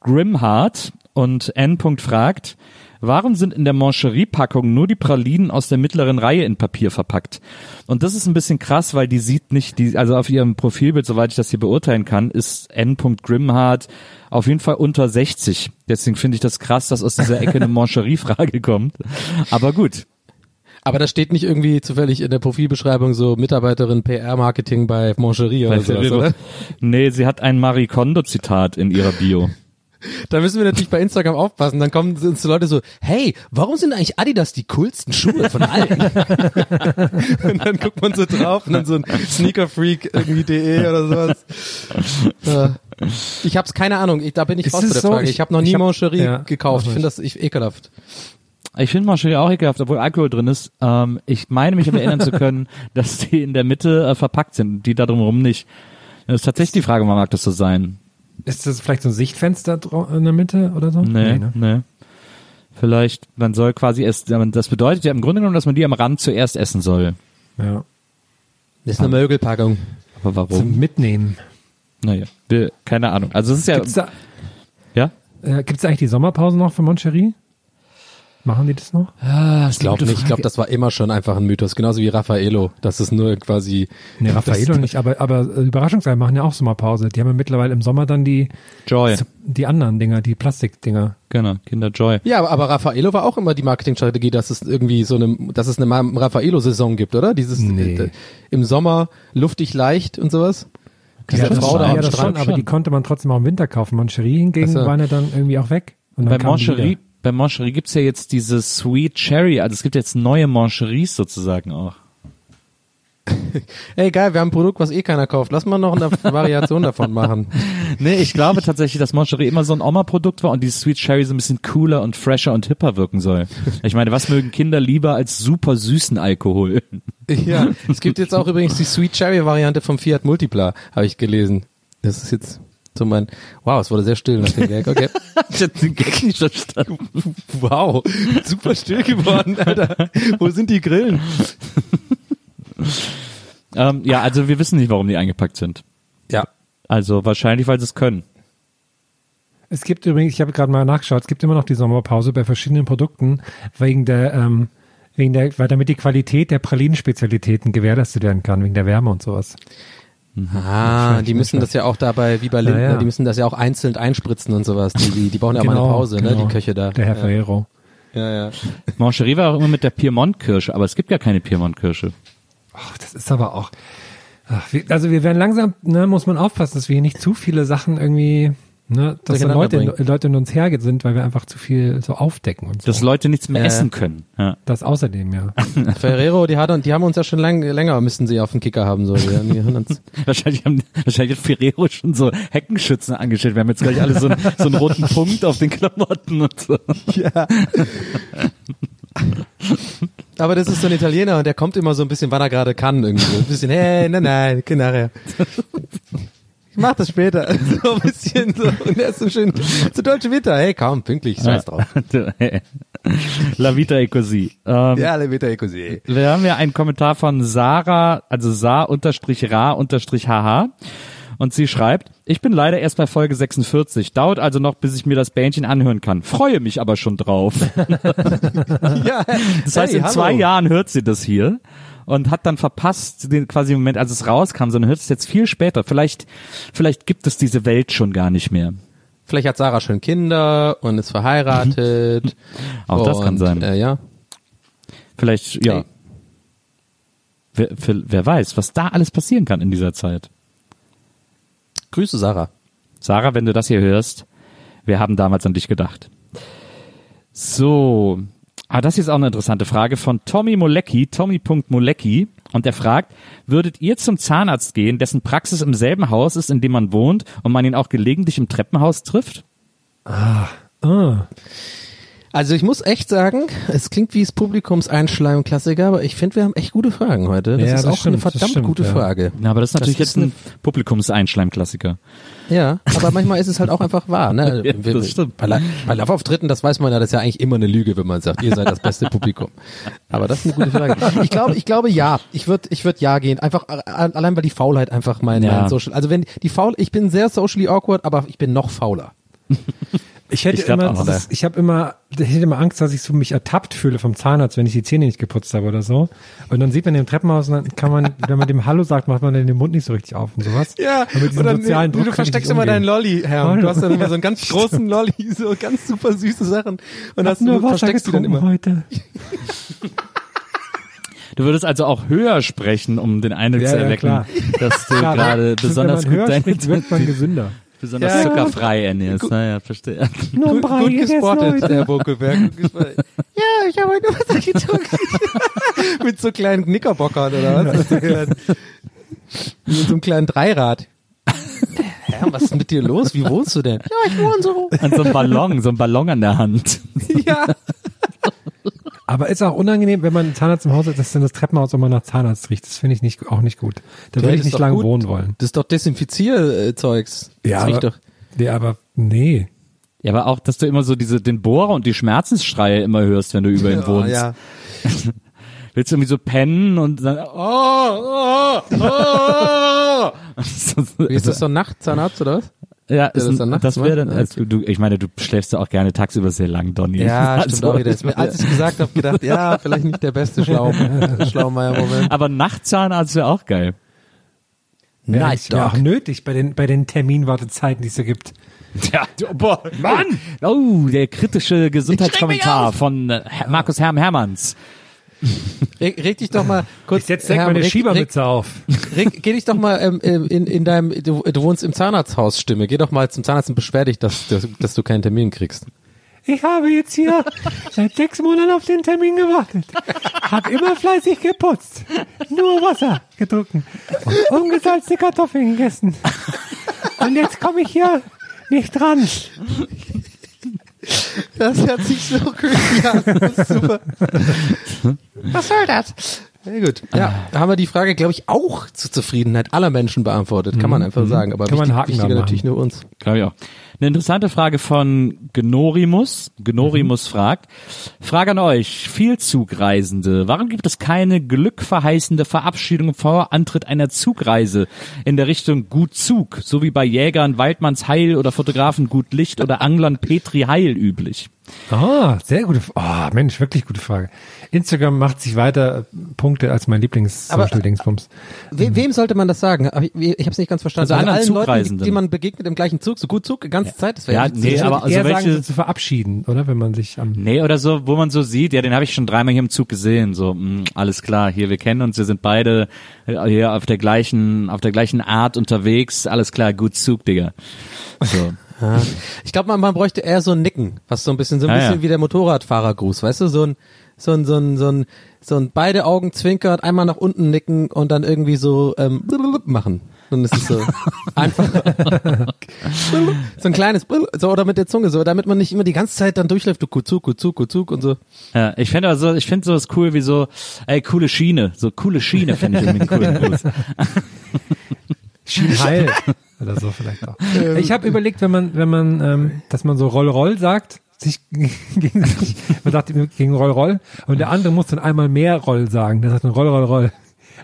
Grimhardt und N. fragt, warum sind in der Mancherie-Packung nur die Pralinen aus der mittleren Reihe in Papier verpackt? Und das ist ein bisschen krass, weil die sieht nicht, die, also auf ihrem Profilbild, soweit ich das hier beurteilen kann, ist N. Grimhardt auf jeden Fall unter 60. Deswegen finde ich das krass, dass aus dieser Ecke eine Mancherie-Frage kommt. Aber gut. Aber da steht nicht irgendwie zufällig in der Profilbeschreibung so Mitarbeiterin PR-Marketing bei Moncherie oder sowas, oder? Nee, sie hat ein Marie Kondo-Zitat in ihrer Bio. Da müssen wir natürlich bei Instagram aufpassen. Dann kommen uns die Leute so, hey, warum sind eigentlich Adidas die coolsten Schuhe von allen? und dann guckt man so drauf und dann so ein Sneakerfreak irgendwie de oder sowas. Ich hab's keine Ahnung, ich, da bin ich Ist raus bei der so? Frage. Ich- Ich habe noch nie hab- Moncherie ja, gekauft. Ich finde das ich, ekelhaft. Ich finde Mancherie auch ekelhaft, obwohl Alkohol drin ist. Ähm, ich meine mich aber erinnern zu können, dass die in der Mitte äh, verpackt sind, die da drumherum nicht. Das ist tatsächlich die Frage, wann mag das so sein? Ist das vielleicht so ein Sichtfenster in der Mitte oder so? Nee, ne? nee. Vielleicht, man soll quasi erst, das bedeutet ja im Grunde genommen, dass man die am Rand zuerst essen soll. Ja. Das ist eine Mögelpackung. Aber warum? Zum Mitnehmen. Naja, keine Ahnung. Also es ist ja, Gibt's da, ja? äh, gibt's da eigentlich die Sommerpause noch für Moncherie? Machen die das noch? Ah, Ich glaube nicht. Ich glaube, das war immer schon einfach ein Mythos. Genauso wie Raffaello. Das ist nur quasi. Nee, Raffaello nicht, aber, aber äh, Überraschungsei machen ja auch Sommerpause. Die haben ja mittlerweile im Sommer dann die, Joy. die anderen Dinger, die Plastikdinger. Genau, Kinder Joy. Ja, aber, aber Raffaello war auch immer die Marketingstrategie, dass es irgendwie so eine, dass es eine Raffaello-Saison gibt, oder? Dieses Nee. äh, im Sommer luftig leicht und sowas. Diese ja, Frau da ja, am Strand. schon, aber die konnte man trotzdem auch im Winter kaufen. Moncherie hingegen so. waren ja dann irgendwie auch weg. Und dann Bei Mancherie. Bei Mancherie gibt's ja jetzt diese Sweet Cherry, also es gibt jetzt neue Mancheries sozusagen auch. Ey, geil, wir haben ein Produkt, was eh keiner kauft. Lass mal noch eine Variation davon machen. Nee, ich glaube tatsächlich, dass Moncherie immer so ein Oma-Produkt war und die Sweet Cherry so ein bisschen cooler und fresher und hipper wirken soll. Ich meine, was mögen Kinder lieber als super süßen Alkohol? Ja, es gibt jetzt auch übrigens die Sweet Cherry Variante vom Fiat Multipla, habe ich gelesen. Das ist jetzt so mein, wow, es wurde sehr still nach dem Gag, okay. Ich hab den Gag nicht verstanden. Wow, super still geworden, Alter. Wo sind die Grillen? Ähm, ja, also wir wissen nicht, warum die eingepackt sind. Ja, Also wahrscheinlich, weil sie es können. Es gibt übrigens, ich habe gerade mal nachgeschaut, es gibt immer noch die Sommerpause bei verschiedenen Produkten wegen der, ähm, wegen der, weil damit die Qualität der Pralinenspezialitäten gewährleistet werden kann, wegen der Wärme und sowas. Ah, Schlecht, die müssen das ja auch dabei, wie bei Lindner, Ja, ja. die müssen das ja auch einzeln einspritzen und sowas. Die, die, die brauchen ja auch mal eine Pause, ne, die Köche da. Der Herr ja. Ferrero. Ja, ja. Mancherie war auch immer mit der Piemont-Kirsche, aber es gibt ja keine Piemont-Kirsche. Ach, das ist aber auch. Ach, wir, also wir werden langsam, ne, muss man aufpassen, dass wir hier nicht zu viele Sachen irgendwie, ne, dass so Leute, bringen. Leute in uns her sind, weil wir einfach zu viel so aufdecken und so. Dass Leute nichts mehr Ja. essen können. Ja. das außerdem, ja. Ferrero, die, hat, die haben uns ja schon lang, länger, müssten sie auf den Kicker haben, so. Die, haben- die haben uns, Wahrscheinlich, haben, wahrscheinlich hat Ferrero schon so Heckenschützen angestellt. Wir haben jetzt gleich alle so, einen- so einen roten Punkt auf den Klamotten und so. ja. Aber das ist so ein Italiener und der kommt immer so ein bisschen, wann er gerade kann, irgendwie. Ein bisschen, hey, nein, nein, geh nachher. Mach das später. So ein bisschen so. Und er ist so schön, so deutsche Vita, hey, komm, pünktlich, scheiß drauf. La Vita è così. Ähm, Ja, le Vita è così. Wir haben ja einen Kommentar von Sarah, also Sa-Ra-HH. Und sie schreibt, ich bin leider erst bei Folge 46. Dauert also noch, bis ich mir das Bähnchen anhören kann. Freue mich aber schon drauf. ja, Das heißt, in zwei Jahren hört sie das hier und hat dann verpasst, den quasi im Moment, als es rauskam, sondern hört es jetzt viel später. Vielleicht, vielleicht gibt es diese Welt schon gar nicht mehr. Vielleicht hat Sarah schon Kinder und ist verheiratet. Auch das kann und, sein. Äh, ja. Vielleicht, ja. Hey. Wer, wer, wer weiß, was da alles passieren kann in dieser Zeit. Grüße Sarah. Sarah, wenn du das hier hörst, wir haben damals an dich gedacht. So, ah, das hier ist auch eine interessante Frage von Tommy Molecki, Tommy.molecki. Und der fragt, würdet ihr zum Zahnarzt gehen, dessen Praxis im selben Haus ist, in dem man wohnt und man ihn auch gelegentlich im Treppenhaus trifft? Ah, Also ich muss echt sagen, es klingt wie das Publikumseinschleim-Klassiker, aber ich finde, wir haben echt gute Fragen heute. Das Ja, ist das auch stimmt, eine verdammt stimmt, gute ja. Frage. Na, aber das ist natürlich Das ist jetzt ein Publikumseinschleim-Klassiker. Ja, aber manchmal ist es halt auch einfach wahr. Ne? Ja, das stimmt. Bei, bei Live-Auftritten, das weiß man ja, das ist ja eigentlich immer eine Lüge, wenn man sagt, ihr seid das beste Publikum. Aber das ist eine gute Frage. Ich glaube, ich glaube ja. Ich würde, ich würde ja gehen. Einfach allein weil die Faulheit einfach mein, Ja. mein Social. Also wenn die faul, ich bin sehr socially awkward, aber ich bin noch fauler. Ich hätte Ich immer, auch, das, ich habe immer, ich hätte immer Angst, dass ich so mich ertappt fühle vom Zahnarzt, wenn ich die Zähne nicht geputzt habe oder so. Und dann sieht man den im Treppenhaus und dann kann man, wenn man dem Hallo sagt, macht man den Mund nicht so richtig auf und sowas. Und mit diesem sozialen Druck du versteckst immer deinen Lolli, Herr. Du hast dann immer so einen ganz großen Lolli, so ganz super süße Sachen. Und hast nur du Wasser versteckst die dann immer. heute. Du würdest also auch höher sprechen, um den Eindruck Ja, zu ja, erwecken, klar. dass du gerade wenn besonders man gut höher deine, spricht, wird man gesünder. Besonders Ja, zuckerfrei ernährst. Naja, verstehe. Nur ein Gut, Brei gut gegessen gespottet. Herr Bokelberg. Gut ja, ich habe heute Wasser getrunken. Mit so kleinen Knickerbockern oder was? Mit so, kleinen, mit so einem kleinen Dreirad. Ja, was ist mit dir los? Wie wohnst du denn? Ja, ich wohne so. An so einem Ballon, so ein Ballon an der Hand. Ja. Aber ist auch unangenehm, wenn man einen Zahnarzt im Haus hat, dass dann das Treppenhaus immer nach Zahnarzt riecht. Das finde ich nicht, auch nicht gut. Da würde ich nicht lange gut. wohnen wollen. Das ist doch Desinfizierzeugs. Ja, das riecht aber, doch. nee, aber nee. Ja, aber auch, dass du immer so diese, den Bohrer und die Schmerzensschreie immer hörst, wenn du über ihn wohnst. Oh, ja. Willst du irgendwie so pennen und dann, oh, oh, oh. Wie ist das so ein Nachtzahnarzt oder was? Ja, ist das ein, das wäre dann, als du, du, ich meine, du schläfst ja auch gerne tagsüber sehr lang, Donny. Ja, Also, stimmt auch wieder. Mir- Als ich gesagt habe, gedacht, ja, vielleicht nicht der beste Schlau, Schlaumeier-Moment. Aber Nachtzahnarzt wäre auch geil. Ja, Night ist ja auch nötig bei den, bei den Terminwartezeiten, die es so gibt. Ja, boah, Mann! Oh, der kritische Gesundheitskommentar von äh, Markus Herm Hermanns. Reg, reg dich doch mal kurz. Ich setze meine reg- Schiebermütze auf. Reg, geh dich doch mal ähm, ähm, in, in deinem, du, du wohnst im Zahnarzthaus, Stimme. Geh doch mal zum Zahnarzt und beschwer dich, dass, dass, dass du keinen Termin kriegst. Ich habe jetzt hier seit sechs Monaten auf den Termin gewartet. Hab immer fleißig geputzt. Nur Wasser getrunken. Und ungesalzte Kartoffeln gegessen. Und jetzt komme ich hier nicht dran. Das hört sich so creepy an. Das ist super. Was soll das? Sehr gut. Ja, da haben wir die Frage, glaube ich, auch zur Zufriedenheit aller Menschen beantwortet. Kann man einfach sagen. Aber Mhm. Kann man wichtig, Haken wichtiger machen. natürlich nur uns. Glaube ich auch. Eine interessante Frage von Gnorimus. Gnorimus fragt, Frage an euch, Vielzugreisende, warum gibt es keine glückverheißende Verabschiedung vor Antritt einer Zugreise in der Richtung Gut Zug, so wie bei Jägern Waldmanns Heil oder Fotografen Gut Licht oder Anglern Petri Heil üblich? Ah, sehr gute Frage. Oh, Mensch, wirklich gute Frage. Instagram macht sich weiter äh, Punkte als mein Lieblings-Social-Dingsbums. We wem sollte man das sagen? Ich, ich habe es nicht ganz verstanden. Also anderen allen Leuten, die, man begegnet im gleichen Zug, so gut Zug, die ganze Zeit. Das wäre Ja, nee, aber also sagen, welche- so zu verabschieden, oder? Wenn man sich am Nee, oder so, wo man so sieht, ja, den habe ich schon dreimal hier im Zug gesehen, so, mh, alles klar, hier, wir kennen uns, wir sind beide äh, hier auf der gleichen, auf der gleichen Art unterwegs, alles klar, gut Zug, Digga. So. Ja. Ich glaube, man, man bräuchte eher so ein Nicken, was so ein bisschen, so ein Ja, bisschen ja. wie der Motorradfahrergruß, weißt du, so ein, so ein, so ein, so ein, so ein beide Augen zwinkert, einmal nach unten nicken und dann irgendwie so ähm, machen. Dann ist es so einfach so ein kleines so oder mit der Zunge so, damit man nicht immer die ganze Zeit dann durchläuft, du Kuzuk, Kuzuk, Kuzuk und so. Ja, ich finde also, ich finde sowas cool wie so, ey, coole Schiene, so coole Schiene finde ich irgendwie einen coolen Gruß. Schienheil oder so vielleicht auch. Ich habe überlegt, wenn man, wenn man, ähm, dass man so Roll Roll sagt, sich gegen sich, man sagt gegen Roll Roll und der andere muss dann einmal mehr Roll sagen. Der sagt dann Roll Roll Roll.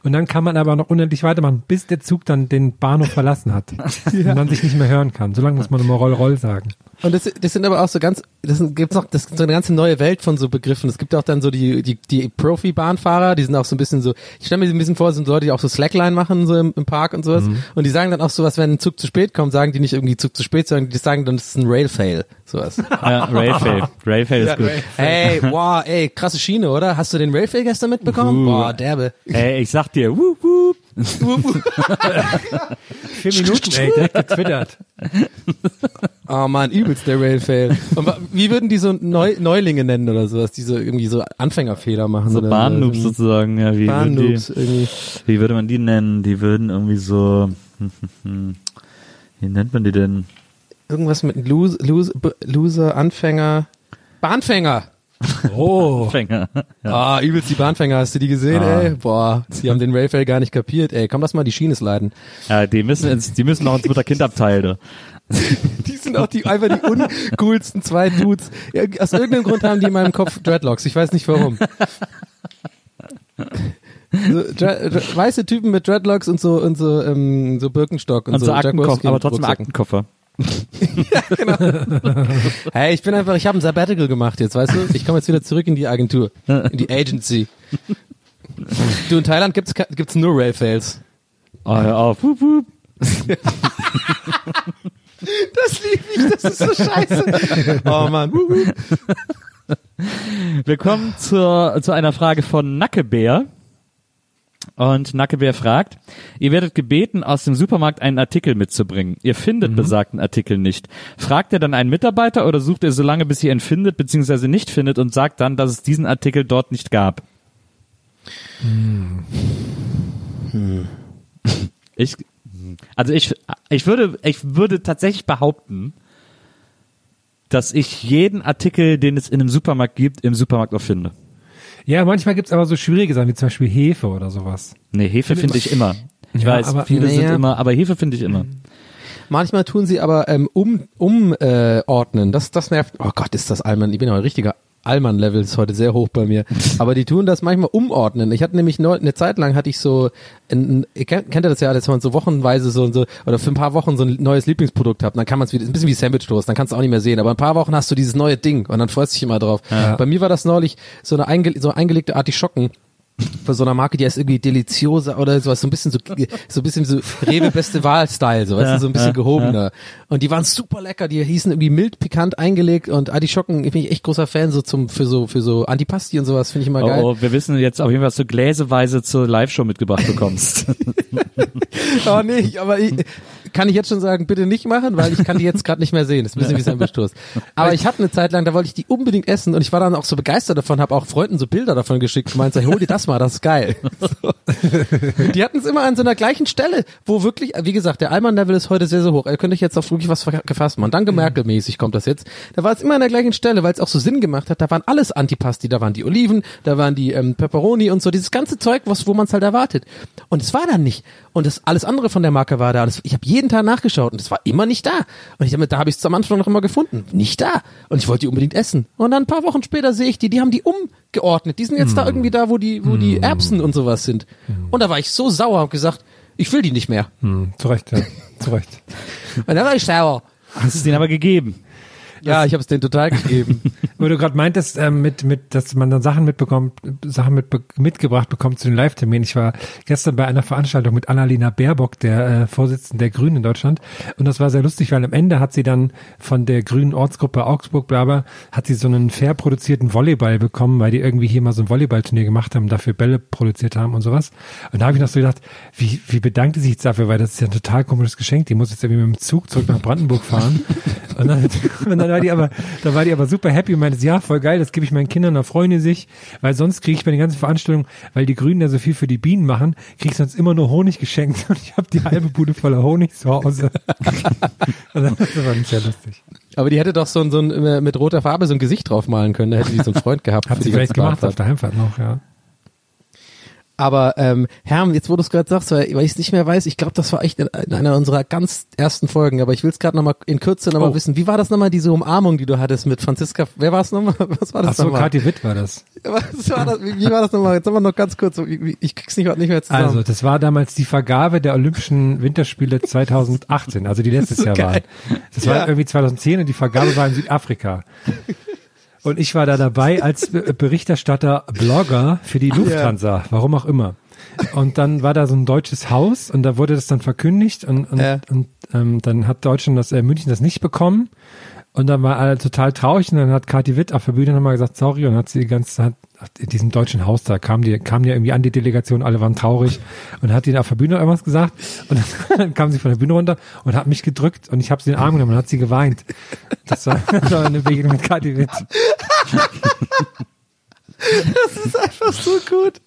Und dann kann man aber noch unendlich weitermachen, bis der Zug dann den Bahnhof verlassen hat. Und man sich nicht mehr hören kann. So lange muss man immer Roll Roll sagen. Und das, das sind aber auch so ganz, das sind, gibt's noch, das ist so eine ganze neue Welt von so Begriffen. Es gibt auch dann so die, die, die Profi-Bahnfahrer, die sind auch so ein bisschen so, ich stelle mir ein bisschen vor, sind Leute, die auch so Slackline machen, so im, im Park und sowas. Und die sagen dann auch sowas, wenn ein Zug zu spät kommt, sagen die nicht irgendwie Zug zu spät, sondern die sagen dann, das ist ein Rail-Fail. Sowas. Ja, Railfail. Railfail ist gut. Ey, wow, ey, krasse Schiene, oder? Hast du den Railfail gestern mitbekommen? Uh. Boah, derbe. Ey, ich sag dir, wup, wup. Vier Minuten, ey, direkt getwittert. Oh man, übelst der Railfail. Und wie würden die so Neu Neulinge nennen oder sowas, die so irgendwie so Anfängerfehler machen? So so. sozusagen, ja, wie, die, irgendwie. wie würde man die nennen? Die würden irgendwie so, wie nennt man die denn? Irgendwas mit Lose, Lose, Loser, Anfänger. Bahnfänger! Oh. Fänger. Ah, übelst die Bahnfänger, hast du die gesehen, Ah. ey? Boah, die haben den Railfail gar nicht kapiert, ey. Komm, lass mal die Schiene sliden. Ja, die müssen ins, die müssen noch ins Mutter-Kind-Abteil, da. Die sind auch die, einfach die uncoolsten zwei Dudes. Ja, aus irgendeinem Grund haben die in meinem Kopf Dreadlocks, ich weiß nicht warum. So, weiße Typen mit Dreadlocks und so und so ähm, so Birkenstock und, Und so Jack Aktenkoffer, aber trotzdem Rucksäcken. Aktenkoffer. Hey, ich bin einfach, ich habe ein Sabbatical gemacht jetzt, weißt du? Ich komme jetzt wieder zurück in die Agentur, in die Agency. Du, in Thailand gibt's gibt's nur Railfails. Oh, hör auf. Wup, wup. Das lieb ich, das ist so scheiße. Oh man. Wir kommen zur, zu einer Frage von Nackebär. Und Nackebär fragt, ihr werdet gebeten, aus dem Supermarkt einen Artikel mitzubringen. Ihr findet besagten Artikel nicht. Fragt ihr dann einen Mitarbeiter oder sucht ihr so lange, bis ihr ihn findet bzw. nicht findet und sagt dann, dass es diesen Artikel dort nicht gab? Ich, also ich, ich würde, ich würde tatsächlich behaupten, dass ich jeden Artikel, den es in einem Supermarkt gibt, im Supermarkt auch finde. Ja, manchmal gibt's aber so schwierige Sachen, wie zum Beispiel Hefe oder sowas. Nee, Hefe finde ich immer. Ich Ja, weiß, aber- viele sind Naja. immer, aber Hefe finde ich immer. Manchmal tun sie aber ähm, um um äh, ordnen. Das das nervt. Oh Gott, ist das Allmann. Ich bin auch ein richtiger Allmann-Level ist heute sehr hoch bei mir. Aber die tun das manchmal umordnen. Ich hatte nämlich neu, eine Zeit lang hatte ich so, ein, ihr kennt, kennt ihr das ja, dass man so wochenweise so, so oder für ein paar Wochen so ein neues Lieblingsprodukt hat. Und dann kann man es wieder, ein bisschen wie Sandwich Toast, dann kannst du auch nicht mehr sehen. Aber ein paar Wochen hast du dieses neue Ding und dann freust du dich immer drauf. Bei mir war das neulich so eine einge, so eingelegte Artischocken von so einer Marke, die heißt irgendwie Deliciosa oder sowas, so ein bisschen so, so ein bisschen so Rewe beste Wahl-Style, so, weißt du, so ein bisschen gehobener. Und die waren super lecker, die hießen irgendwie mild pikant eingelegt und Artischocken, ich bin echt großer Fan so zum, für so, für so Antipasti und sowas, finde ich immer geil. Oh, oh, wir wissen jetzt auf jeden Fall, dass du gläseweise zur Live-Show mitgebracht bekommst. Oh nee, aber ich, kann ich jetzt schon sagen, bitte nicht machen, weil ich kann die jetzt gerade nicht mehr sehen. Das ist ein bisschen wie Toast. Aber ich hatte eine Zeit lang, da wollte ich die unbedingt essen und ich war dann auch so begeistert davon, habe auch Freunden so Bilder davon geschickt und meinte, hol dir das mal, das ist geil. So. Die hatten es immer an so einer gleichen Stelle, wo wirklich, wie gesagt, der Allmann-Level ist heute sehr, sehr hoch. Da könnte ich jetzt auf wirklich was gefasst machen. Danke Merkel-mäßig kommt das jetzt. Da war es immer an der gleichen Stelle, weil es auch so Sinn gemacht hat. Da waren alles Antipasti, da waren die Oliven, da waren die ähm, Pepperoni und so, dieses ganze Zeug, was, wo man es halt erwartet. Und es war dann nicht. Und das alles andere von der Marke war da. Das, ich habe jeden Tag nachgeschaut und es war immer nicht da. Und ich hab, da habe ich es am Anfang noch immer gefunden. Nicht da. Und ich wollte die unbedingt essen. Und dann ein paar Wochen später sehe ich die, die haben die umgeordnet. Die sind jetzt da irgendwie da, wo die, wo die Erbsen und sowas sind. Und da war ich so sauer und gesagt, ich will die nicht mehr. Hm, zu Recht, ja. zu Recht. Und da war ich sauer. Hast es denen aber gegeben. Ja, ich habe es denen total gegeben. Wo du gerade meintest, ähm, mit, mit, dass man dann Sachen mitbekommt, Sachen mit, mitgebracht bekommt zu den Live-Terminen. Ich war gestern bei einer Veranstaltung mit Annalena Baerbock, der äh, Vorsitzenden der Grünen in Deutschland. Und das war sehr lustig, weil am Ende hat sie dann von der Grünen Ortsgruppe Augsburg, bla, bla hat sie so einen fair produzierten Volleyball bekommen, weil die irgendwie hier mal so ein Volleyballturnier gemacht haben, dafür Bälle produziert haben und sowas. Und da habe ich noch so gedacht, wie, wie bedankt die sich jetzt dafür, weil das ist ja ein total komisches Geschenk. Die muss jetzt irgendwie mit dem Zug zurück nach Brandenburg fahren. und, dann, und dann war die aber, da war die aber super happy und meinte, ja, voll geil, das gebe ich meinen Kindern, da freuen die sich, weil sonst kriege ich bei den ganzen Veranstaltungen, weil die Grünen ja so viel für die Bienen machen, kriege ich sonst immer nur Honig geschenkt und ich habe die halbe Bude voller Honig zu Hause. dann, das war nicht sehr lustig. Aber die hätte doch so ein, so ein mit roter Farbe so ein Gesicht draufmalen können. Da hätte die so einen Freund gehabt. Hat sie vielleicht gemacht auf Bahnfahrt. der Heimfahrt noch, ja. Aber ähm, Herm, jetzt wo du es gerade sagst, weil, ich es nicht mehr weiß, ich glaube, das war echt in, in einer unserer ganz ersten Folgen, aber ich will es gerade nochmal in Kürze nochmal Oh. wissen. Wie war das nochmal, diese Umarmung, die du hattest mit Franziska? Wer war es nochmal? Was war das Ach so, nochmal? Kathi Witt war das. Was war das? Wie, wie war das nochmal? Jetzt haben wir noch ganz kurz, wie- ich krieg's nicht, nicht mehr zusammen. Also, das war damals die Vergabe der Olympischen Winterspiele 2018, also die letztes so Jahr geil. waren. Das war Ja. irgendwie 2010 und die Vergabe war in Südafrika. Und ich war da dabei als Be- Berichterstatter, Blogger für die Lufthansa, warum auch immer. Und dann war da so ein deutsches Haus und da wurde das dann verkündigt und, und, Ja. und ähm, dann hat Deutschland das, äh, München das nicht bekommen. Und dann war alle total traurig und dann hat Kathi Witt auf der Bühne nochmal gesagt, sorry, und hat sie die ganze Zeit, in diesem deutschen Haus, da kam die, kam die irgendwie an die Delegation, alle waren traurig und hat ihnen auf der Bühne irgendwas gesagt und dann kam sie von der Bühne runter und hat mich gedrückt und ich habe sie in den Arm genommen und hat sie geweint. Das war, das war eine Begegnung mit Kathi Witt. Das ist einfach so gut.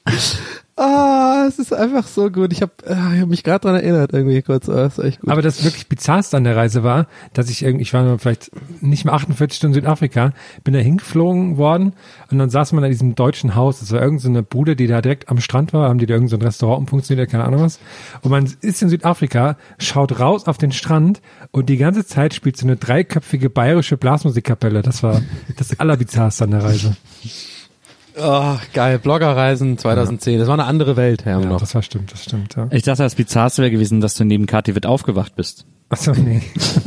Ah, es ist einfach so gut. Ich habe ich hab mich gerade dran erinnert, irgendwie kurz. Ah, ist echt gut. Aber das wirklich bizarrste an der Reise war, dass ich irgendwie, ich war vielleicht nicht mal 48 Stunden Südafrika, bin da hingeflogen worden und dann saß man in diesem deutschen Haus. Das war irgendeine so Bude, die da direkt am Strand war, haben die da irgendein so Restaurant umfunktioniert, keine Ahnung was. Und man ist in Südafrika, schaut raus auf den Strand und die ganze Zeit spielt so eine dreiköpfige bayerische Blasmusikkapelle. Das war das allerbizarrste an der Reise. Oh, geil. Bloggerreisen 2010. Das war eine andere Welt, Herr, Ja, noch. das war stimmt, das stimmt, ja. Ich dachte, das Bizarrste wäre gewesen, dass du neben Kathi Witt aufgewacht bist. Achso, nee.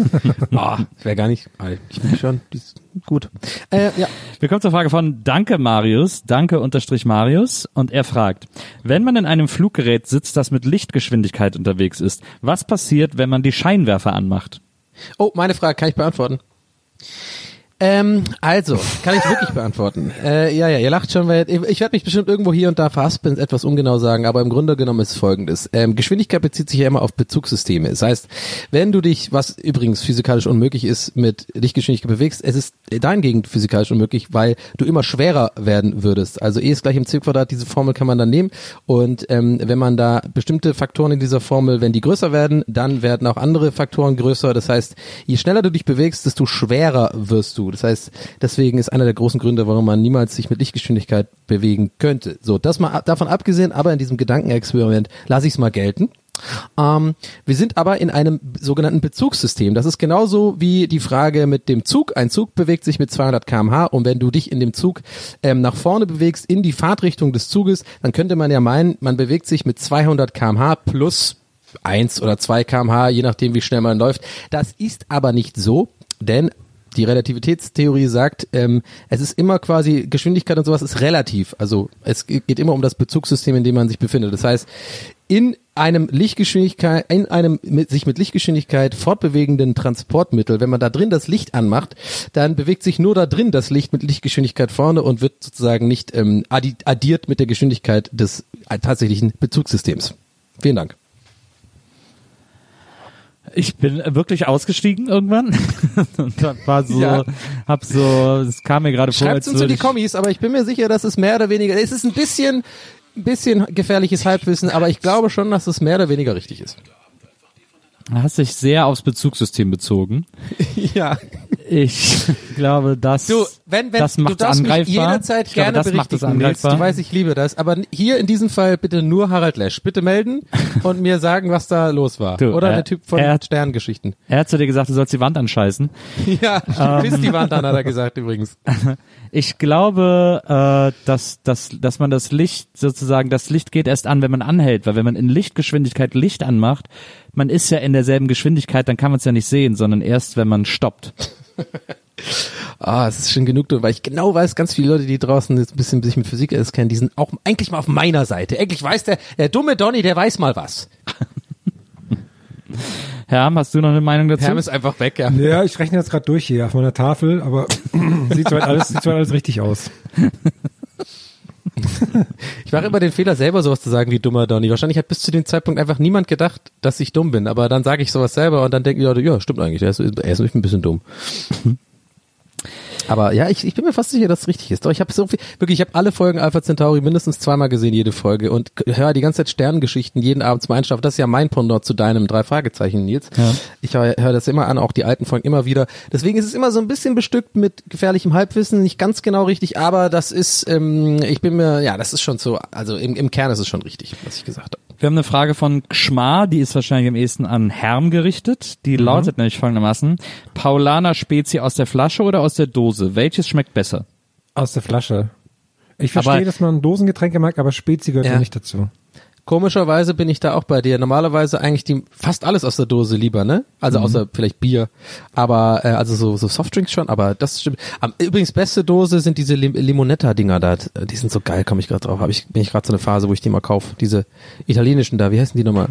Ah, wäre gar nicht. ah, Ich bin schon. Die ist gut. Äh, ja. Wir kommen zur Frage von Danke Marius, Danke unterstrich Marius und er fragt, wenn man in einem Fluggerät sitzt, das mit Lichtgeschwindigkeit unterwegs ist, was passiert, wenn man die Scheinwerfer anmacht? Oh, meine Frage kann ich beantworten. Ähm, also, kann ich wirklich beantworten. Äh, ja, ja, ihr lacht schon, weil ich, ich werde mich bestimmt irgendwo hier und da verhaspeln, etwas ungenau sagen, aber im Grunde genommen ist es folgendes. Ähm, Geschwindigkeit bezieht sich ja immer auf Bezugssysteme. Das heißt, wenn du dich, was übrigens physikalisch unmöglich ist, mit Lichtgeschwindigkeit bewegst, es ist dahingegen physikalisch unmöglich, weil du immer schwerer werden würdest. Also E ist gleich im C Quadrat, diese Formel kann man dann nehmen und ähm, wenn man da bestimmte Faktoren in dieser Formel, wenn die größer werden, dann werden auch andere Faktoren größer. Das heißt, je schneller du dich bewegst, desto schwerer wirst du. Das heißt, deswegen ist einer der großen Gründe, warum man niemals sich mit Lichtgeschwindigkeit bewegen könnte. So, das mal davon abgesehen, aber in diesem Gedankenexperiment lasse ich es mal gelten. Ähm, wir sind aber in einem sogenannten Bezugssystem. Das ist genauso wie die Frage mit dem Zug. Ein Zug bewegt sich mit 200 km/h und wenn du dich in dem Zug ähm, nach vorne bewegst in die Fahrtrichtung des Zuges, dann könnte man ja meinen, man bewegt sich mit 200 km/h plus eins oder zwei kmh, je nachdem, wie schnell man läuft. Das ist aber nicht so, denn die Relativitätstheorie sagt, ähm, es ist immer quasi Geschwindigkeit und sowas ist relativ. Also es geht immer um das Bezugssystem, in dem man sich befindet. Das heißt, in einem Lichtgeschwindigkeit, in einem mit, sich mit Lichtgeschwindigkeit fortbewegenden Transportmittel, wenn man da drin das Licht anmacht, dann bewegt sich nur da drin das Licht mit Lichtgeschwindigkeit vorne und wird sozusagen nicht ähm, addi addiert mit der Geschwindigkeit des äh, tatsächlichen Bezugssystems. Vielen Dank. Ich bin wirklich ausgestiegen irgendwann und hab- war so, Ja. hab so, es kam mir gerade vor, Schreibt uns in die Kommis, aber ich bin mir sicher, dass es mehr oder weniger, es ist ein bisschen, ein bisschen gefährliches Halbwissen, aber ich glaube schon, dass es mehr oder weniger richtig ist. hast dich sehr aufs Bezugssystem bezogen. Ja. Ich glaube, das, Du, wenn, wenn, das du macht darfst mich angreifbar. jederzeit ich glaube, gerne das macht es angreifbar. Du weißt, ich liebe das. Aber hier in diesem Fall bitte nur Harald Lesch. Bitte melden und mir sagen, was da los war. Du, Oder äh, der Typ von er- Sterngeschichten. er hat zu dir gesagt, du sollst die Wand anscheißen. Ja, bis die Wand an, hat er gesagt übrigens. Ich glaube, äh, dass, dass, dass man das Licht sozusagen, das Licht geht erst an, wenn man anhält, weil wenn man in Lichtgeschwindigkeit Licht anmacht, man ist ja in derselben Geschwindigkeit, dann kann man es ja nicht sehen, sondern erst, wenn man stoppt. Ah, es ist schon genug, weil ich genau weiß, ganz viele Leute, die draußen jetzt ein bisschen sich mit Physik auskennen, die sind auch eigentlich mal auf meiner Seite. Endlich weiß der, der dumme Donny, der weiß mal was. Herr, Arm, hast du noch eine Meinung dazu? Herm ist einfach weg, ja. Ja, ich rechne jetzt gerade durch hier auf meiner Tafel, aber sieht soweit alles, sieht soweit alles richtig aus. Ich mache immer den Fehler, selber sowas zu sagen wie dummer Donny. Wahrscheinlich hat bis zu dem Zeitpunkt einfach niemand gedacht, dass ich dumm bin. Aber dann sage ich sowas selber und dann denken die Leute, ja, stimmt eigentlich, er ist, er ist ein bisschen dumm. Aber ja, ich, ich bin mir fast sicher, dass es richtig ist. Doch ich habe so viel, wirklich, ich habe alle Folgen Alpha Centauri mindestens zweimal gesehen, jede Folge und höre die ganze Zeit Sternengeschichten jeden Abend zum Einschlafen. Das ist ja mein Pendant zu deinem drei Fragezeichen, Nils. Ja. Ich höre hör das immer an, auch die alten Folgen immer wieder. Deswegen ist es immer so ein bisschen bestückt mit gefährlichem Halbwissen, nicht ganz genau richtig, aber das ist, ähm, ich bin mir, ja, das ist schon so, also im, im Kern ist es schon richtig, was ich gesagt habe. Wir haben eine Frage von Gschmar, die ist wahrscheinlich am ehesten an Herm gerichtet. Die lautet nämlich folgendermaßen, Paulaner Spezi aus der Flasche oder aus der Dose? Welches schmeckt besser? Aus der Flasche. Ich Aber- verstehe, dass man Dosengetränke mag, aber Spezi gehört ja. Ja. nicht dazu. Komischerweise bin ich da auch bei dir. Normalerweise eigentlich die fast alles aus der Dose lieber, ne? Also außer vielleicht Bier, aber äh, also so so Softdrinks schon, aber das stimmt. Am, übrigens beste Dose sind diese Lim Limonetta Dinger da. Die sind so geil, komme ich gerade drauf. Habe ich bin ich gerade so eine Phase, wo ich die mal kaufe. Diese italienischen da, wie heißen die nochmal?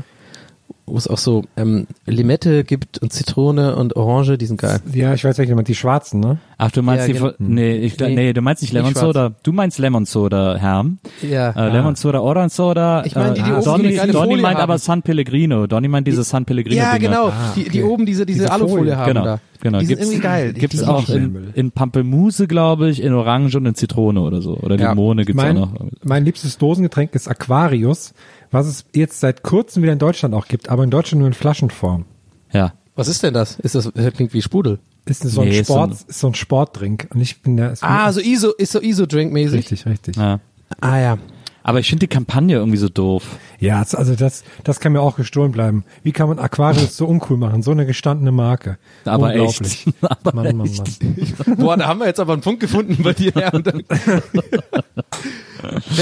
Wo es auch so ähm, Limette gibt und Zitrone und Orange, die sind geil. Ja, ich weiß welche, die schwarzen, ne? Ach, du meinst Ja, die, genau. nee, ich, Nee, nee, du meinst nicht Lemon nicht. Soda. Du meinst Lemon Soda, Herm. Ja. Äh, Lemon Soda, Orange Soda. Ich meine, die, die äh, oben Donny, geile Donny Folie meint haben. aber San Pellegrino. Donny meint diese San Pellegrino. Ja, genau. Ah, die, die okay. oben diese diese, Diese Alufolie Folie. haben Genau, da. genau. Die sind Gibt's- irgendwie geil. Gibt's Die- auch die- in, in Pampelmuse, glaube ich, in Orange und in Zitrone oder so. Oder Ja. Limone gibt's auch Mein, noch. mein liebstes Dosengetränk ist Aquarius, was es jetzt seit kurzem wieder in Deutschland auch gibt, aber in Deutschland nur in Flaschenform. Ja. Was ist denn das? Ist das, das klingt wie Sprudel. Ist so ein Nee, ist so Sport, ein- ist so ein Sportdrink. Und ich bin da, ist Ah, so ISO, ist so ISO-Drink-mäßig. richtig, richtig. ja. Ah ja. Aber ich finde die Kampagne irgendwie so doof. Ja, also das, das kann mir auch gestohlen bleiben. Wie kann man Aquarius so uncool machen? So eine gestandene Marke. Aber Unglaublich. echt. Aber Mann, Mann, echt. Mann. Boah, da haben wir jetzt aber einen Punkt gefunden bei dir. Nee,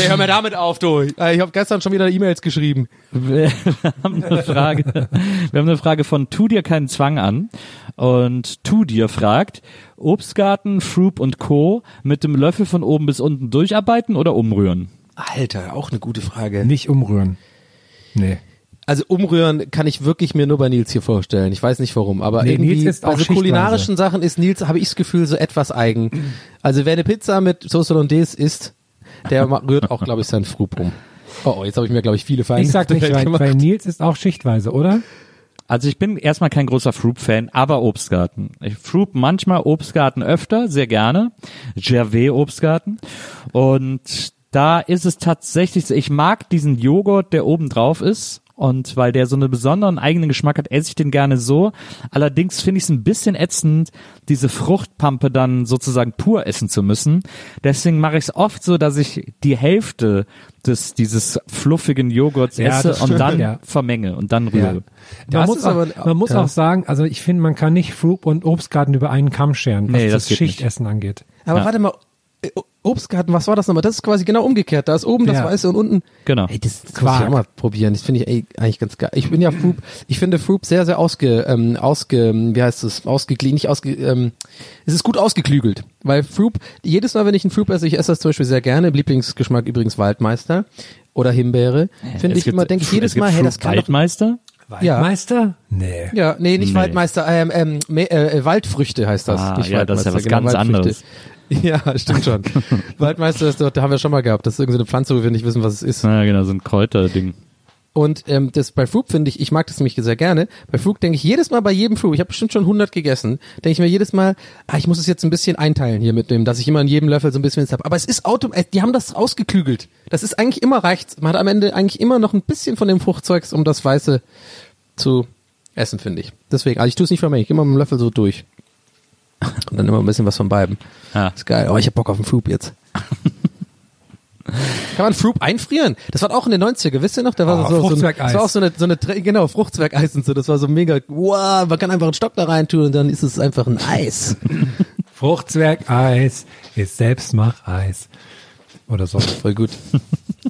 hör mir damit auf, du. Äh, Ich habe gestern schon wieder E-Mails geschrieben. Wir haben eine Frage. Wir haben eine Frage von Tu dir keinen Zwang an. Und Tu dir fragt, Obstgarten, Frup und Co. mit dem Löffel von oben bis unten durcharbeiten oder umrühren? Alter, auch eine gute Frage. Nicht umrühren. Nee. Also umrühren kann ich wirklich mir nur bei Nils hier vorstellen. Ich weiß nicht warum, aber Nee, irgendwie Nils ist bei auch so kulinarischen Sachen ist Nils, habe ich das Gefühl, so etwas eigen. Also wer eine Pizza mit Sauce Hollandaise isst, der rührt auch, glaube ich, seinen Frup um. Oh, oh jetzt habe ich mir, glaube ich, viele Feinde Ich sag nicht, weil, weil Nils ist auch schichtweise, oder? Also ich bin erstmal kein großer Frup-Fan, aber Obstgarten. Ich Frup manchmal Obstgarten öfter, sehr gerne. Gervais Obstgarten. Und da ist es tatsächlich so, ich mag diesen Joghurt, der oben drauf ist. Und weil der so einen besonderen eigenen Geschmack hat, esse ich den gerne so. Allerdings finde ich es ein bisschen ätzend, diese Fruchtpampe dann sozusagen pur essen zu müssen. Deswegen mache ich es oft so, dass ich die Hälfte des dieses fluffigen Joghurts Ja, esse und dann ja. vermenge und dann rühre. Man Das muss, auch, aber- man muss ja. auch sagen, also ich finde, man kann nicht Fruit und Obstgarten über einen Kamm scheren, was Nee, das das, geht nicht. Schichtessen angeht. Aber Ja. warte mal, Obstgarten, was war das nochmal? Das ist quasi genau umgekehrt. Da ist oben das Ja. Weiße und unten. Genau. Ey, das, das muss ich auch mal probieren. Das finde ich ey, eigentlich ganz geil. Ich bin ja Frup, ich finde Frup sehr, sehr ausge, ähm, ausge, wie heißt es, ausgeglichen, nicht ausge, ähm, es ist gut ausgeklügelt. Weil Frup, jedes Mal, wenn ich einen Frup esse, ich esse das zum Beispiel sehr gerne, Lieblingsgeschmack übrigens Waldmeister oder Himbeere, finde Es ich gibt- immer, denke ich es jedes Mal, hey, das kann doch, Waldmeister? Ja. Waldmeister? Nee. ja, nee, nicht Nee. Waldmeister, ähm, ähm, äh, äh, Waldfrüchte heißt das. Ah, nicht ja, das ist ja was Waldmeister, ganz Waldfrüchte. anderes. Ja, stimmt schon. Waldmeister ist doch, da haben wir schon mal gehabt. Das ist irgendeine Pflanze, wo wir nicht wissen, was es ist. Ja, genau, so ein Kräuterding. Und ähm, das bei Fruit finde ich, ich mag das nämlich sehr gerne. Bei Fruit denke ich jedes Mal bei jedem Fruit, ich habe bestimmt schon 100 gegessen, denke ich mir jedes Mal, ah, ich muss es jetzt ein bisschen einteilen hier mit dem, dass ich immer in jedem Löffel so ein bisschen habe. Aber es ist auto, äh, die haben das ausgeklügelt. Das ist eigentlich immer reicht. Man hat am Ende eigentlich immer noch ein bisschen von dem Fruchtzeugs, um das Weiße zu essen, finde ich. Deswegen, also ich tue es nicht für mich, ich gehe immer mit dem Löffel so durch. Und dann immer ein bisschen was von beiden. Ja. Ist geil. Oh, ich hab Bock auf einen Fruit jetzt. Kann man Fruit einfrieren? Das war auch in den 90er, wisst ihr noch? Da war Oh, so, so, ein, das war auch so eine, so eine, genau, Fruchtzwergeis und so. Das war so mega, wow, man kann einfach einen Stock da rein tun und dann ist es einfach ein Eis. Fruchtzwergeis ist Selbstmacheis. Oder so. Voll gut.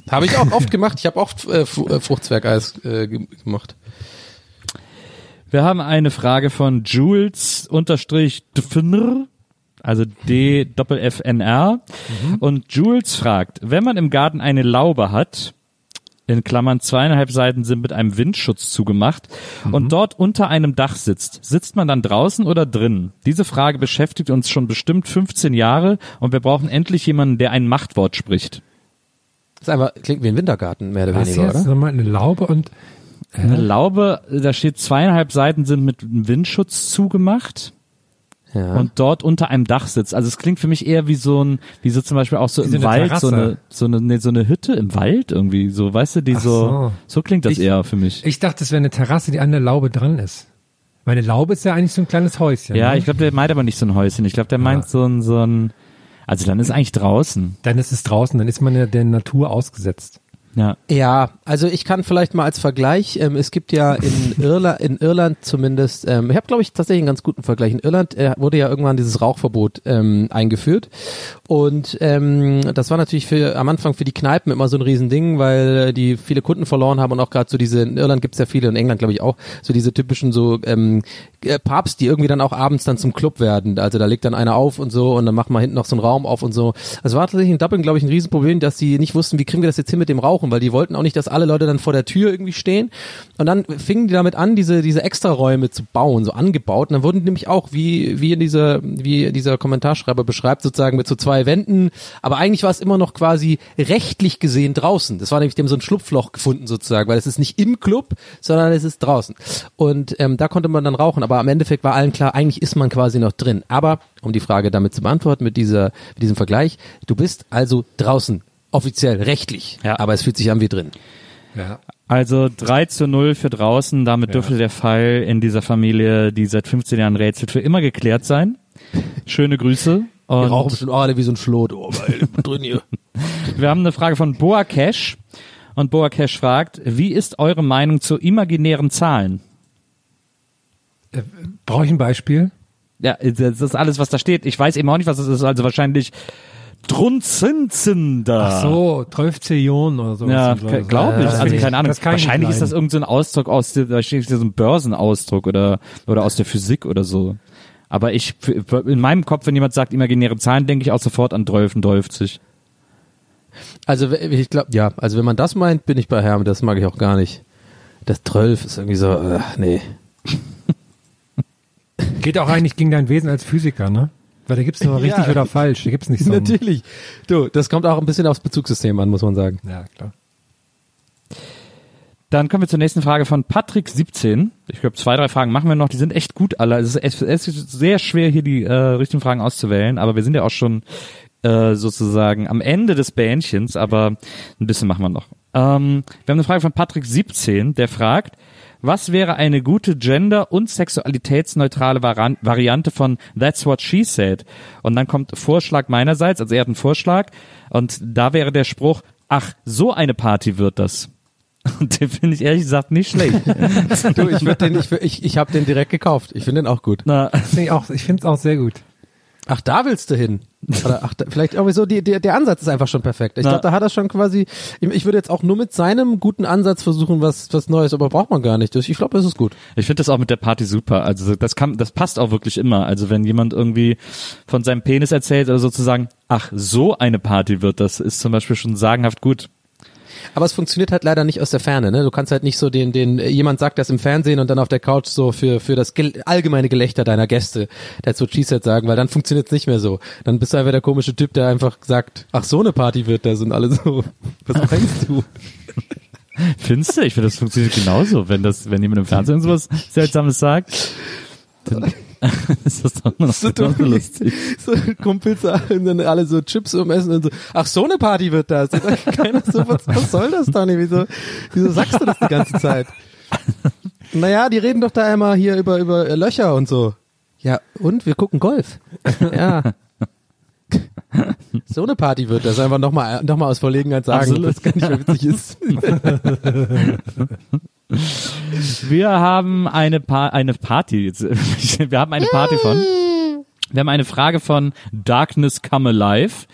habe ich auch oft gemacht. Ich habe oft äh, äh, Fruchtzwergeis äh, ge- gemacht. Wir haben eine Frage von Jules unterstrich Dfnr, also D Doppel F N R. Und Jules fragt, wenn man im Garten eine Laube hat, in Klammern zweieinhalb Seiten sind mit einem Windschutz zugemacht und dort unter einem Dach sitzt, sitzt man dann draußen oder drin? Diese Frage beschäftigt uns schon bestimmt 15 Jahre und wir brauchen endlich jemanden, der ein Machtwort spricht. Das ist einfach, klingt wie ein Wintergarten, mehr oder Was weniger, jetzt? oder? Nochmal eine Laube und Eine Laube, da steht zweieinhalb Seiten sind mit einem Windschutz zugemacht. Ja. und dort unter einem Dach sitzt. Also es klingt für mich eher wie so ein, wie so zum Beispiel auch so Wie im so eine Wald, so Terrasse. eine, so eine, nee, so eine Hütte im Wald irgendwie, so, weißt du, die so, so. so klingt das Ich- eher für mich. Ich dachte, es wäre eine Terrasse, die an der Laube dran ist. Meine Laube ist ja eigentlich so ein kleines Häuschen. ja, ne? ich glaube, der meint aber nicht so ein Häuschen. Ich glaube, der meint so ein, so ein, also dann ist eigentlich draußen. Dann ist es draußen, dann ist man ja der Natur ausgesetzt. Ja. Ja, also ich kann vielleicht mal als Vergleich, ähm, es gibt ja in Irland, in Irland zumindest, ähm, ich habe glaube ich tatsächlich einen ganz guten Vergleich. In Irland äh, wurde ja irgendwann dieses Rauchverbot ähm, eingeführt und ähm, das war natürlich für am Anfang für die Kneipen immer so ein Riesending, weil die viele Kunden verloren haben und auch gerade so diese, in Irland gibt's ja viele, in England glaube ich auch, so diese typischen so ähm, äh, Pubs, die irgendwie dann auch abends dann zum Club werden. Also da legt dann einer auf und so und dann macht man hinten noch so einen Raum auf und so. Also war tatsächlich in Dublin, glaube ich, ein Riesenproblem, dass sie nicht wussten, wie kriegen wir das jetzt hin mit dem Rauchen, weil die wollten auch nicht, dass alle Leute dann vor der Tür irgendwie stehen. Und dann fingen die damit an, diese, diese Extraräume zu bauen, so angebaut. Und dann wurden nämlich auch, wie, wie in dieser, wie dieser Kommentarschreiber beschreibt, sozusagen mit so zwei Wänden. Aber eigentlich war es immer noch quasi rechtlich gesehen draußen. Das war nämlich dem so ein Schlupfloch gefunden sozusagen, weil es ist nicht im Club, sondern es ist draußen. Und ähm, da konnte man dann rauchen. Aber am Endeffekt war allen klar, eigentlich ist man quasi noch drin. Aber um die Frage damit zu beantworten mit dieser, mit diesem Vergleich, du bist also draußen. Offiziell, rechtlich. Ja. Aber es fühlt sich an wie drin. Ja. Also 3 zu 0 für draußen. Damit dürfte der Fall in dieser Familie, die seit 15 Jahren rätselt, für immer geklärt sein. Schöne Grüße. Wir rauchen Und bestimmt auch alle wie so ein Schlot. Oh, weil drin hier. wir haben eine Frage von Boa Cash. Und Boa Cash fragt, wie ist eure Meinung zu imaginären Zahlen? Brauche ich ein Beispiel? Ja, das ist alles, was da steht. Ich weiß eben auch nicht, was es ist. Also wahrscheinlich Drunzinzender. Ach so, 12 Zillionen oder so. Ja, glaube ich. das also keine Ahnung. das kann ich nicht Wahrscheinlich ist das irgendein so ein Ausdruck aus der, da steht so ein Börsenausdruck oder, oder aus der Physik oder so. Aber ich, in meinem Kopf, wenn jemand sagt imaginäre Zahlen, denke ich auch sofort an 12 und 12. Also ich glaube, ja, also wenn man das meint, bin ich bei Herm, das mag ich auch gar nicht. Das 12 ist irgendwie so, äh, nee. Geht auch eigentlich gegen dein Wesen als Physiker, ne? Weil da gibt's nur richtig Ja. oder falsch. Da gibt's nicht so. Natürlich. Du, das kommt auch ein bisschen aufs Bezugssystem an, muss man sagen. Ja, klar. Dann kommen wir zur nächsten Frage von Patrick17. Ich glaube, zwei, drei Fragen machen wir noch. Die sind echt gut alle. Es ist, es ist sehr schwer, hier die äh, richtigen Fragen auszuwählen, aber wir sind ja auch schon äh, sozusagen am Ende des Bähnchens, aber ein bisschen machen wir noch. Ähm, wir haben eine Frage von Patrick17, der fragt, was wäre eine gute gender- und sexualitätsneutrale Variante von That's What She Said? Und dann kommt Vorschlag meinerseits, also er hat einen Vorschlag und da wäre der Spruch, ach, so eine Party wird das. Und den finde ich ehrlich gesagt nicht schlecht. Du, ich würd den, ich, ich, ich habe den direkt gekauft. Ich finde den auch gut. Na, ich auch, ich finde es auch sehr gut. Ach, da willst du hin. Oder ach, da, vielleicht irgendwie so, die, der, der Ansatz ist einfach schon perfekt. Ich glaube, da hat er schon quasi, ich, ich würde jetzt auch nur mit seinem guten Ansatz versuchen, was, was Neues, aber braucht man gar nicht. Ich glaube, das ist gut. Ich finde das auch mit der Party super. Also das kann, das passt auch wirklich immer. Also wenn jemand irgendwie von seinem Penis erzählt oder sozusagen, ach, so eine Party wird das, ist zum Beispiel schon sagenhaft gut. Aber es funktioniert halt leider nicht aus der Ferne, ne? Du kannst halt nicht so den, den, jemand sagt das im Fernsehen und dann auf der Couch so für, für das gel allgemeine Gelächter deiner Gäste, so Cheesehead sagen, weil dann funktioniert es nicht mehr so. Dann bist du einfach der komische Typ, der einfach sagt, ach, so eine Party wird das und alle so, was meinst du? Findest du? Ich finde, das funktioniert genauso. Wenn das, wenn jemand im Fernsehen sowas Seltsames sagt, dann ist das doch nur noch So dumm, lustig. so Kumpels und dann alle so Chips umessen und so, ach, so eine Party wird das. Keiner so, was, was soll das, Tony? Wieso, wieso sagst du das die ganze Zeit? Naja, die reden doch da immer hier über, über Löcher und so. Ja, und wir gucken Golf. Ja. So eine Party wird das einfach nochmal noch mal aus Verlegenheit sagen, Absolut. dass gar nicht mehr witzig ist. Wir haben eine, pa eine Party. Jetzt, Wir haben eine Party von. Wir haben eine Frage von Darkness Come Alive.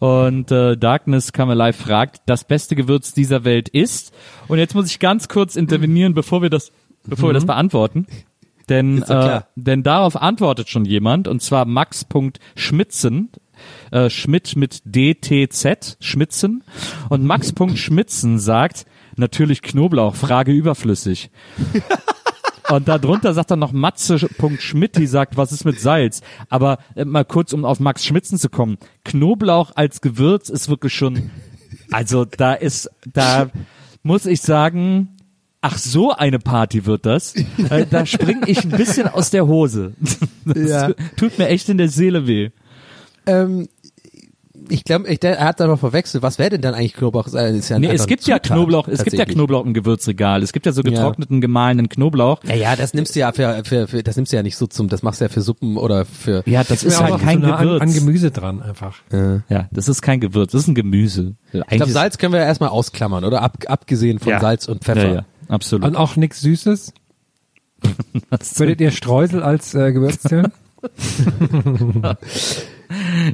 Und äh, Darkness Come Alive fragt, das beste Gewürz dieser Welt ist. Und jetzt muss ich ganz kurz intervenieren, bevor wir das, bevor wir das beantworten. Denn, äh, denn darauf antwortet schon jemand, und zwar Max.schmitzen, äh, Schmidt mit DTZ, Schmitzen. Und Max.schmitzen sagt, natürlich Knoblauch, Frage überflüssig. Und darunter sagt dann noch Matze.schmidt, die sagt, was ist mit Salz? Aber äh, mal kurz, um auf Max Schmitzen zu kommen. Knoblauch als Gewürz ist wirklich schon, also da ist, da muss ich sagen, ach so eine Party wird das, äh, da springe ich ein bisschen aus der Hose. Das Ja. tut mir echt in der Seele weh. Ähm, ich glaube, er hat da noch verwechselt. Was wäre denn dann eigentlich Knoblauch? Ist ja Nee, es gibt eine ja Zutat, Knoblauch, es gibt ja. Knoblauch im Gewürzregal. Es gibt ja so getrockneten, gemahlenen Knoblauch. Ja, ja, das nimmst du ja für, für, für das nimmst du ja nicht so zum, das machst du ja für Suppen oder für. Ja, das ist mir halt auch kein so Gewürz. An, an Gemüse dran einfach. Ja, das ist kein Gewürz, das ist ein Gemüse. Ich glaube, Salz können wir ja erstmal ausklammern, oder? Ab, abgesehen von Ja. Salz und Pfeffer. Ja, ja, absolut. Und auch nichts Süßes. Würdet ihr Streusel als äh, Gewürz zählen?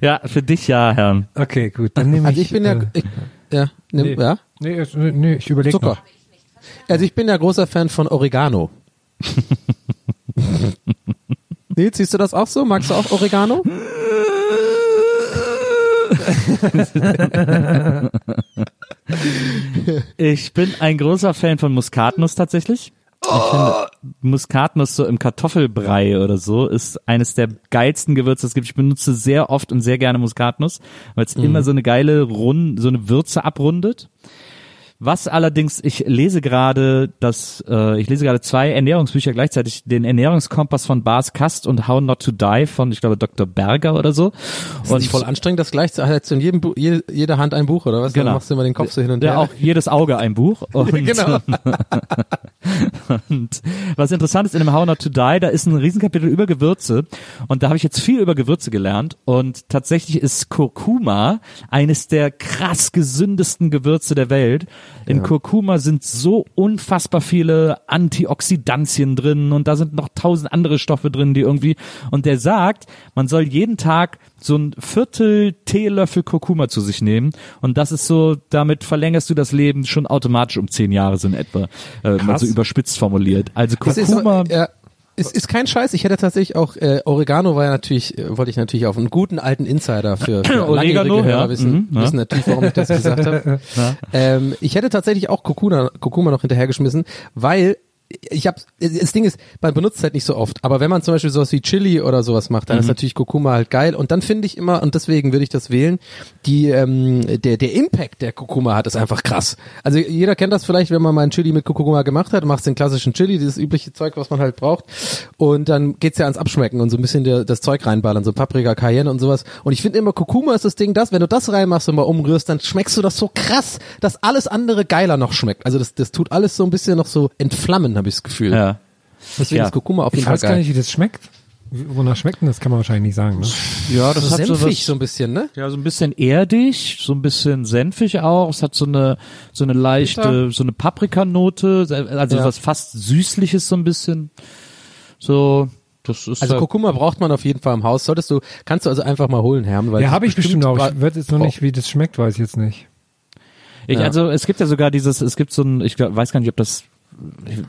ja, für dich ja, Herrn. Okay, gut. Dann nehme Also ich. ich bin ja, äh, ich, ja, nimm, nee. ja, Nee, nee, ich überlege Zucker. noch. Also ich bin ja großer Fan von Oregano. Nils, siehst du das auch so? Magst du auch Oregano? Ich bin ein großer Fan von Muskatnuss tatsächlich. Ich finde, Muskatnuss so im Kartoffelbrei oder so ist eines der geilsten Gewürze, das es gibt. Ich benutze sehr oft und sehr gerne Muskatnuss, weil es immer so eine geile Rund, so eine Würze abrundet. Was allerdings, ich lese gerade das, äh, ich lese gerade zwei Ernährungsbücher gleichzeitig, den Ernährungskompass von Bas Kast und How Not to Die von, ich glaube, Dr. Berger oder so. Ist nicht voll anstrengend, das gleich zu, hast in jedem Bu jede, jeder Hand ein Buch, oder was? Genau. Dann machst du immer den Kopf so hin und Ja, her. auch jedes Auge ein Buch. Und, genau. und was interessant ist, in dem How Not to Die, da ist ein Riesenkapitel über Gewürze. Und da habe ich jetzt viel über Gewürze gelernt. Und tatsächlich ist Kurkuma eines der krass gesündesten Gewürze der Welt. In Kurkuma sind so unfassbar viele Antioxidantien drin und da sind noch tausend andere Stoffe drin, die irgendwie, und der sagt, man soll jeden Tag so ein Viertel Teelöffel Kurkuma zu sich nehmen und das ist so, damit verlängerst du das Leben schon automatisch um zehn Jahre so in etwa, äh, mal so überspitzt formuliert. Also Das ist, Kurkuma, ja, es ist kein Scheiß. Ich hätte tatsächlich auch äh, Oregano war ja natürlich, äh, wollte ich natürlich auf einen guten alten Insider für, für Oregano, Hörer ja. wissen, Mhm, ja. wissen natürlich, warum ich das gesagt habe. ähm, ich hätte tatsächlich auch Kurkuma, Kurkuma noch hinterhergeschmissen, weil ich habe das Ding ist, man benutzt es halt nicht so oft, aber wenn man zum Beispiel sowas wie Chili oder sowas macht, dann ist natürlich Kurkuma halt geil und dann finde ich immer und deswegen würde ich das wählen, die ähm, der der Impact der Kurkuma hat ist einfach krass. Also jeder kennt das vielleicht, wenn man mal ein Chili mit Kurkuma gemacht hat, machst den klassischen Chili, dieses übliche Zeug, was man halt braucht und dann geht's ja ans Abschmecken und so ein bisschen der, das Zeug reinballern, so Paprika, Cayenne und sowas und ich finde immer Kurkuma ist das Ding, das wenn du das reinmachst und mal umrührst, dann schmeckst du das so krass, dass alles andere geiler noch schmeckt. Also das das tut alles so ein bisschen noch so entflammen, habe ich das Gefühl. ja. Deswegen Ja. ist Kurkuma auf jeden Ich Fall weiß gar geil. nicht, wie das schmeckt. Wonach schmeckt denn das? Kann man wahrscheinlich nicht sagen. Ne? Ja, das so hat so senfig was, so ein bisschen, ne? ja, so ein bisschen erdig, so ein bisschen senfig auch. Es hat so eine, so eine leichte, so eine Paprikanote, also Ja. was fast süßliches so ein bisschen. So, das ist Also halt- Kurkuma braucht man auf jeden Fall im Haus. Solltest du, kannst du also einfach mal holen, Herm. Weil Ja, habe ich bestimmt auch. Ich weiß jetzt noch nicht, wie das schmeckt, weiß ich jetzt nicht. Ich, Ja. Also es gibt ja sogar dieses, es gibt so ein, ich glaub, weiß gar nicht, ob das, ich-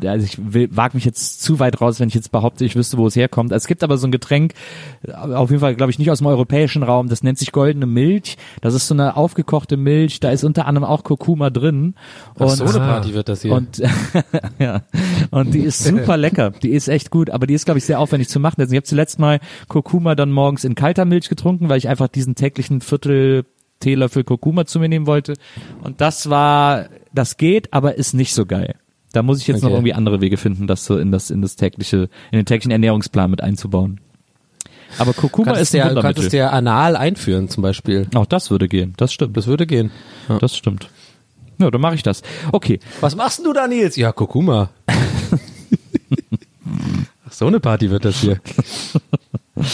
also ich will, wag mich jetzt zu weit raus, wenn ich jetzt behaupte, ich wüsste, wo es herkommt. Es gibt aber so ein Getränk, auf jeden Fall, glaube ich, nicht aus dem europäischen Raum, das nennt sich goldene Milch. Das ist so eine aufgekochte Milch, da ist unter anderem auch Kurkuma drin. Ach, so eine Ah. Party wird das hier. Und ja, und die ist super lecker. Die ist echt gut, aber die ist glaube ich sehr aufwendig zu machen. Also ich habe zuletzt mal Kurkuma dann morgens in kalter Milch getrunken, weil ich einfach diesen täglichen Viertel Teelöffel Kurkuma zu mir nehmen wollte. Und das war, das geht, aber ist nicht so geil. Da muss ich jetzt noch Okay. irgendwie andere Wege finden, das so in das in das tägliche in den täglichen Ernährungsplan mit einzubauen. Aber Kurkuma ist ein du ja, Wundermittel. könntest du ja anal einführen zum Beispiel. Auch das würde gehen. Das stimmt. Das würde gehen. Ja. Das stimmt. Ja, dann mache ich das. Okay. Was machst denn du da, Nils? Ja, Kurkuma. Ach, so eine Party wird das hier.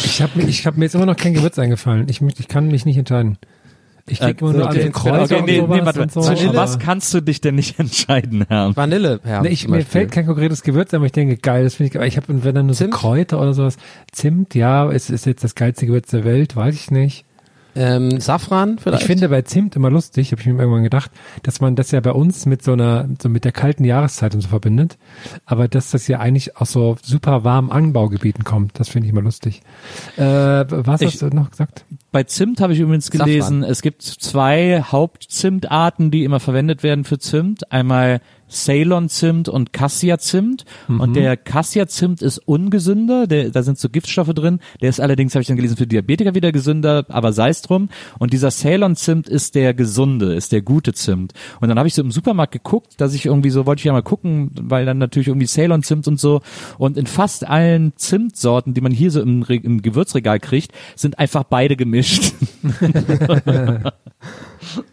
Ich habe mir, ich hab mir jetzt immer noch kein Gewürz eingefallen. Ich, ich kann mich nicht entscheiden. Ich Äh, denke immer nur an okay, den Kräuter Okay, und nee, sowas nee, warte, und so. zwischen was kannst du dich denn nicht entscheiden, Herr? Vanille, Herm. Nee, ich, mir Beispiel. fällt kein konkretes Gewürz ein, aber ich denke, geil, das finde ich geil. Ich habe, und wenn dann nur so Zimt? Kräuter oder sowas. Zimt, ja, es ist jetzt das geilste Gewürz der Welt, weiß ich nicht. Ähm, Safran vielleicht. Ich finde bei Zimt immer lustig, habe ich mir irgendwann gedacht, dass man das ja bei uns mit so einer, so mit der kalten Jahreszeit und so verbindet, aber dass das ja eigentlich aus so super warmen Anbaugebieten kommt, das finde ich immer lustig. Äh, was Ich- hast du noch gesagt? Bei Zimt habe ich übrigens Safran. gelesen, es gibt zwei Hauptzimtarten, die immer verwendet werden für Zimt. Einmal Ceylon-Zimt und Cassia-Zimt. Und der Cassia-Zimt ist ungesünder, der, da sind so Giftstoffe drin. Der ist allerdings, habe ich dann gelesen, für Diabetiker wieder gesünder, aber sei es drum. Und dieser Ceylon-Zimt ist der gesunde, ist der gute Zimt. Und dann habe ich so im Supermarkt geguckt, dass ich irgendwie so, wollte ich ja mal gucken, weil dann natürlich irgendwie Ceylon-Zimt und so. Und in fast allen Zimtsorten, die man hier so im, Re- im Gewürzregal kriegt, sind einfach beide gemischt.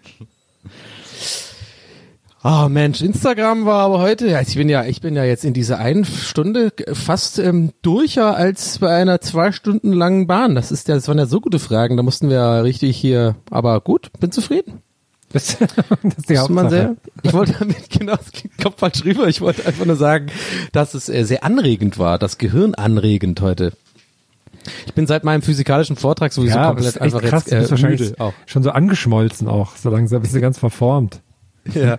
Ah Mensch, Instagram war aber heute, ja, ich bin ja, ich bin ja jetzt in dieser einen Stunde fast ähm, durcher als bei einer zwei Stunden langen Bahn. Das ist ja, das waren ja so gute Fragen, da mussten wir ja richtig hier, aber gut, bin zufrieden. Das, das ist die ist man Hauptsache. sehr, ich wollte damit, genau, das kommt falsch rüber, ich wollte einfach nur sagen, dass es äh, sehr anregend war, das Gehirn anregend heute. Ich bin seit meinem physikalischen Vortrag sowieso ja, komplett einfach krass. jetzt äh, wahrscheinlich müde auch. schon so angeschmolzen auch. So langsam bist du ganz verformt. Ja.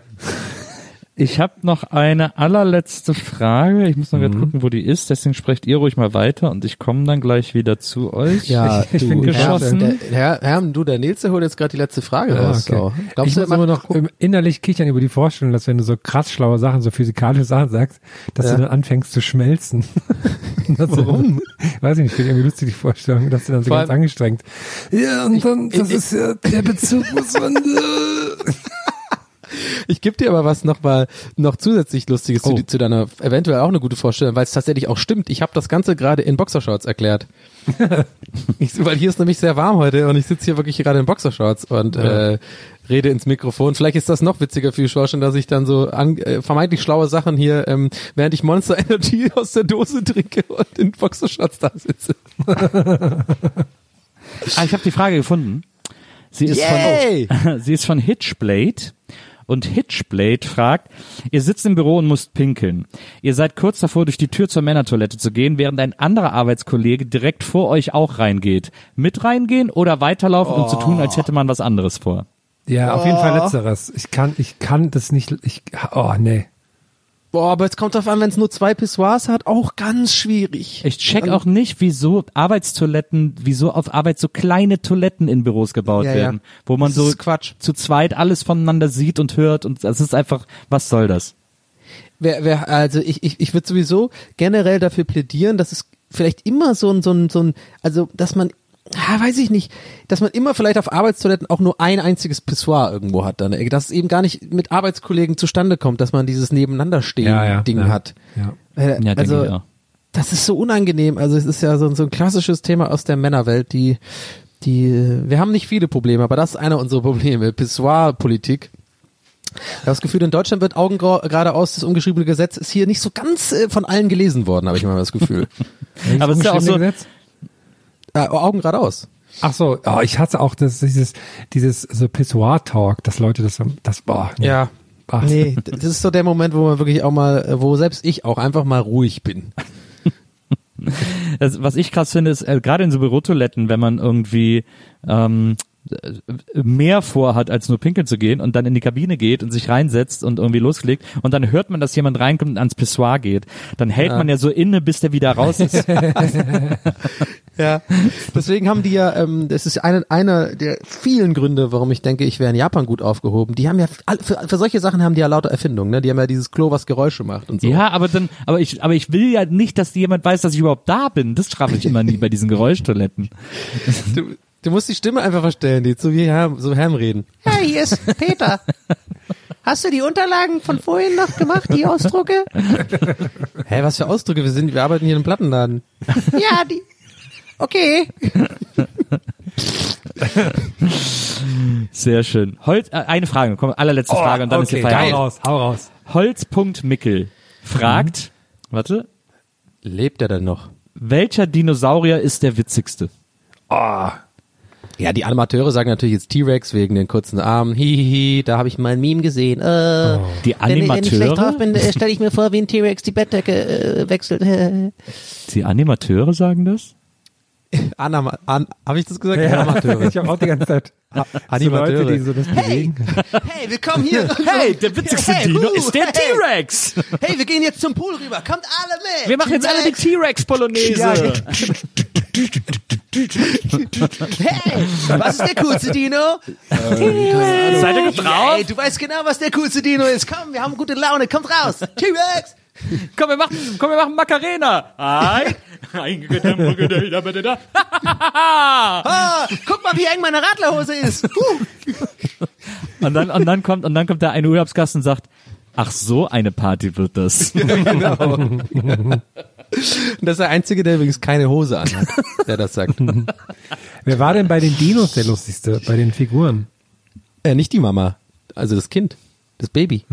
Ich habe noch eine allerletzte Frage. Ich muss noch gerade gucken, wo die ist. Deswegen sprecht ihr ruhig mal weiter und ich komme dann gleich wieder zu euch. Ja, Ich- ich bin Herr, geschossen. der, Herr, Herr, du, der Nils, der holt jetzt gerade die letzte Frage Ah, raus. okay. So. Glaubst ich du, muss immer noch innerlich kichern über die Vorstellung, dass wenn du so krass schlaue Sachen, so physikalische Sachen sagst, dass Ja. du dann anfängst zu schmelzen. Warum? Weiß ich nicht, finde ich irgendwie lustig die Vorstellung, dass du dann so Vor ganz angestrengt. Ja, und dann, das ich- ist ja, der Bezug muss man, Ich gebe dir aber was noch mal noch zusätzlich Lustiges Oh. zu, zu deiner eventuell auch eine gute Vorstellung, weil es tatsächlich auch stimmt. Ich habe das Ganze gerade in Boxershorts erklärt. ich, weil hier ist nämlich sehr warm heute und ich sitze hier wirklich gerade in Boxershorts und äh, rede ins Mikrofon. Vielleicht ist das noch witziger für die Vorstellung, dass ich dann so an, äh, vermeintlich schlaue Sachen hier, ähm, während ich Monster Energy aus der Dose trinke und in Boxershorts da sitze. Ah, ich habe die Frage gefunden. Sie ist Yay! von sie ist von Hitchblade und Hitchblade fragt: Ihr sitzt im Büro und müsst pinkeln. Ihr seid kurz davor, durch die Tür zur Männertoilette zu gehen, während ein anderer Arbeitskollege direkt vor euch auch reingeht. Mit reingehen oder weiterlaufen und zu tun, als hätte man was anderes vor. Ja, auf jeden Fall letzteres. Ich kann, ich kann das nicht, ich, oh, nee. Boah, aber es kommt drauf an, wenn es nur zwei Pissoirs hat, auch ganz schwierig. Ich check auch nicht, wieso Arbeitstoiletten, wieso auf Arbeit so kleine Toiletten in Büros gebaut Ja, ja. werden, wo man Das so Quatsch. zu zweit alles voneinander sieht und hört und das ist einfach, was soll das? Wer, wer, also ich, ich, ich würde sowieso generell dafür plädieren, dass es vielleicht immer so ein, so ein, so ein, also dass man, ah, weiß ich nicht, dass man immer vielleicht auf Arbeitstoiletten auch nur ein einziges Pissoir irgendwo hat dann, dass es eben gar nicht mit Arbeitskollegen zustande kommt, dass man dieses Nebeneinanderstehen Ja, ja, ja. hat. Ja. Äh, Ja, denke also, ich auch. das ist so unangenehm. Also es ist ja so, ein- so ein klassisches Thema aus der Männerwelt, die, die, äh, wir haben nicht viele Probleme, aber das ist einer unserer Probleme. Pissoir-Politik. Ich habe das Gefühl, in Deutschland wird Augen geradeaus, das ungeschriebene Gesetz ist hier nicht so ganz äh, von allen gelesen worden, habe ich mal das Gefühl. Aber es ist ja auch so, Gesetz? Äh, Augen geradeaus. Ach so, oh, ich hasse auch das, dieses, dieses so Pissoir-Talk, dass Leute das, das, boah, nee. Ach. Nee, das ist so der Moment, wo man wirklich auch mal, äh, wo selbst ich auch einfach mal ruhig bin. das, was ich krass finde, ist äh, gerade in so Bürotoiletten, wenn man irgendwie ähm, äh, mehr vorhat, als nur pinkeln zu gehen und dann in die Kabine geht und sich reinsetzt und irgendwie loslegt und dann hört man, dass jemand reinkommt und ans Pissoir geht. Dann hält Ja. man ja so inne, bis der wieder raus ist. Ja, deswegen haben die ja, ähm, das ist eine, einer der vielen Gründe, warum ich denke, ich wäre in Japan gut aufgehoben. Die haben ja, für, für solche Sachen haben die ja lauter Erfindungen, ne? Die haben ja dieses Klo, was Geräusche macht und so. Ja, aber dann, aber ich, aber ich will ja nicht, dass jemand weiß, dass ich überhaupt da bin. Das schaffe ich immer nie bei diesen Geräuschtoiletten. Du, du musst die Stimme einfach verstellen, die so wie Herm, so Herm reden. Ja, hier ist Peter. Hast du die Unterlagen von vorhin noch gemacht, die Ausdrucke? Hä, was für Ausdrücke? Wir sind, wir arbeiten hier in einem Plattenladen. Ja, die. Okay. Sehr schön. Holz, äh, eine Frage, komm, allerletzte Frage und dann ist okay, hier Feierabend. hau raus, hau raus. Holz.mickel fragt, warte, Lebt er denn noch? welcher Dinosaurier ist der witzigste? Ja, die Animateure sagen natürlich jetzt T-Rex wegen den kurzen Armen. Hihihi, da habe ich mal ein Meme gesehen. Äh, Die Wenn, ich- wenn ich schlecht drauf Animateure? bin, äh, stelle ich mir vor, wie ein T-Rex die Bettdecke äh, wechselt. Die Animateure sagen das? Anima an, habe ich das gesagt? Ja, Animateure. ich habe auch die ganze Zeit so Animateure. Leute, die so das bewegen. hey, willkommen hier. Hey, der witzigste Hey, Dino uh, ist der hey. T-Rex. Hey, wir gehen jetzt zum Pool rüber. Kommt alle mit. Wir machen jetzt alle die T-Rex-Polonaise. Hey, was ist der coolste Dino? Seid ihr drauf? Hey, du weißt genau, was der coolste Dino ist. Komm, wir haben gute Laune. Kommt raus. T-Rex. Komm, wir machen, komm, wir machen Macarena. Ein, Ah, guck mal, wie eng meine Radlerhose ist. Huh. und dann, und dann kommt, und dann kommt der eine Urlaubsgast und sagt, ach so eine Party wird das. genau. Und das ist der Einzige, der übrigens keine Hose anhat, der das sagt. Wer war denn bei den Dinos der lustigste, bei den Figuren? Äh, nicht die Mama, also das Kind, das Baby.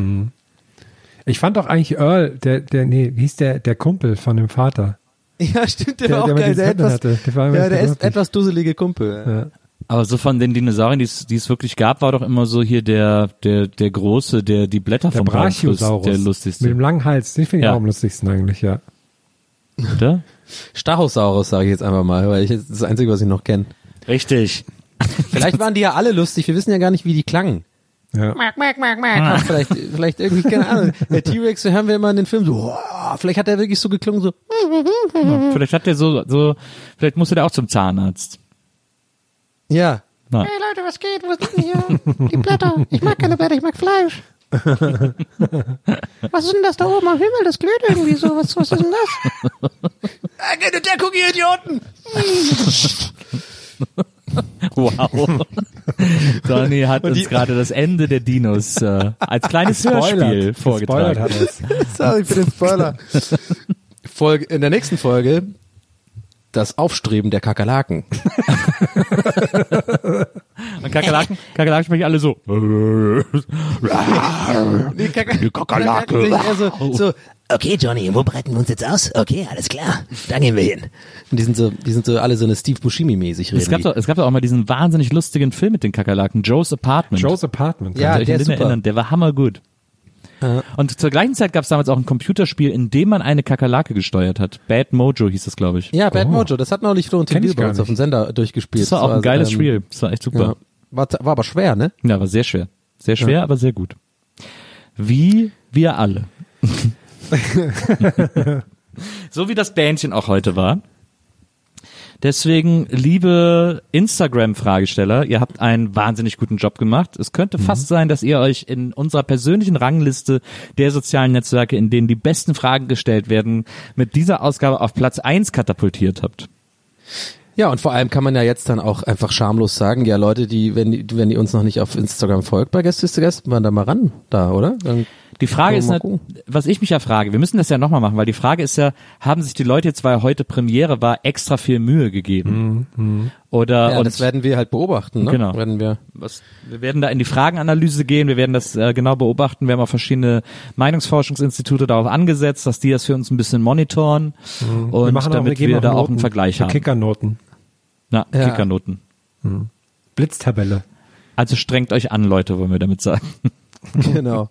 Ich fand doch eigentlich Earl, der, der, nee, wie hieß der, der Kumpel von dem Vater. Ja, stimmt, der, Der- war auch der mit geil. Der, etwas, hatte. Der war ja, der ist etwas dusselige Kumpel. Ja. Aber so von den Dinosauriern, die es die es wirklich gab, war doch immer so hier der, der, der große, der die Blätter Der vom Brachiosaurus. der Mit lustigste. dem langen Hals. Den finde ich Ja. auch am lustigsten eigentlich, ja. Oder? Stachosaurus sage ich jetzt einfach mal, weil ich das ist das Einzige, was ich noch kenne. Richtig. Vielleicht waren die ja alle lustig, wir wissen ja gar nicht, wie die klangen. Ja. Ach, vielleicht, vielleicht irgendwie, keine Ahnung. Der T-Rex, hören wir immer in den Filmen so, wow, vielleicht hat er wirklich so geklungen, so, Vielleicht hat der so, so, vielleicht musste der auch zum Zahnarzt. ja. Na. Hey Leute, was geht? Was ist denn hier? Die Blätter. Ich mag keine Blätter, ich mag Fleisch. Was ist denn das da oben am Himmel? Das glüht irgendwie so. Was, was ist denn das? Agente Deckung, ihr Idioten! Wow. Donny hat die- uns gerade das Ende der Dinos äh, als kleines Hörspiel vorgetragen. hat es. Sorry für den Spoiler. Folge, in der nächsten Folge das Aufstreben der Kakerlaken. Und Kakerlaken, Kakerlaken sprechen alle so. Die Kaker Kakerlaken sich eher so, so, Okay, Johnny, wo breiten wir uns jetzt aus? Okay, alles klar. Da gehen wir hin. und die sind so, die sind so alle so eine Steve Buscemi mäßig reden. Es gab, die. doch, es gab doch auch mal diesen wahnsinnig lustigen Film mit den Kakerlaken, Joe's Apartment. Joe's Apartment. Ja, der ist erinnern? Der war hammergut. Ja. Und zur gleichen Zeit gab es damals auch ein Computerspiel, in dem man eine Kakerlake gesteuert hat. Bad Mojo hieß das, glaube ich. Ja, Bad Oh. Mojo, das hat neulich Flo und Tim bei uns auf dem. Sender durchgespielt. Das war auch ein geiles ähm, Spiel. Das war echt Ja. super. War, war aber schwer, ne? Ja, war sehr schwer. Sehr schwer, aber sehr gut. Wie wir alle. so wie das Bändchen auch heute war. Deswegen, liebe Instagram-Fragesteller, ihr habt einen wahnsinnig guten Job gemacht. Es könnte fast sein, dass ihr euch in unserer persönlichen Rangliste der sozialen Netzwerke, in denen die besten Fragen gestellt werden, mit dieser Ausgabe auf Platz eins katapultiert habt. Ja, und vor allem kann man ja jetzt dann auch einfach schamlos sagen, ja Leute, die, wenn die, wenn die uns noch nicht auf Instagram folgt bei Gäste ist Gast, waren da mal ran, da, oder? Dann Die Frage ist, gucken. was ich mich ja frage, wir müssen das ja nochmal machen, weil die Frage ist ja, haben sich die Leute jetzt, weil heute Premiere war, extra viel Mühe gegeben? Oder ja, und das werden wir halt beobachten, ne? Genau. Werden wir. was, wir werden da in die Fragenanalyse gehen, wir werden das äh, genau beobachten, wir haben auch verschiedene Meinungsforschungsinstitute darauf angesetzt, dass die das für uns ein bisschen monitoren und wir machen auch, damit geben wir auch da auch Noten einen Vergleich haben. Kickernoten. Na, Ja. Kickernoten. Blitztabelle. Also strengt euch an, Leute, wollen wir damit sagen. Genau.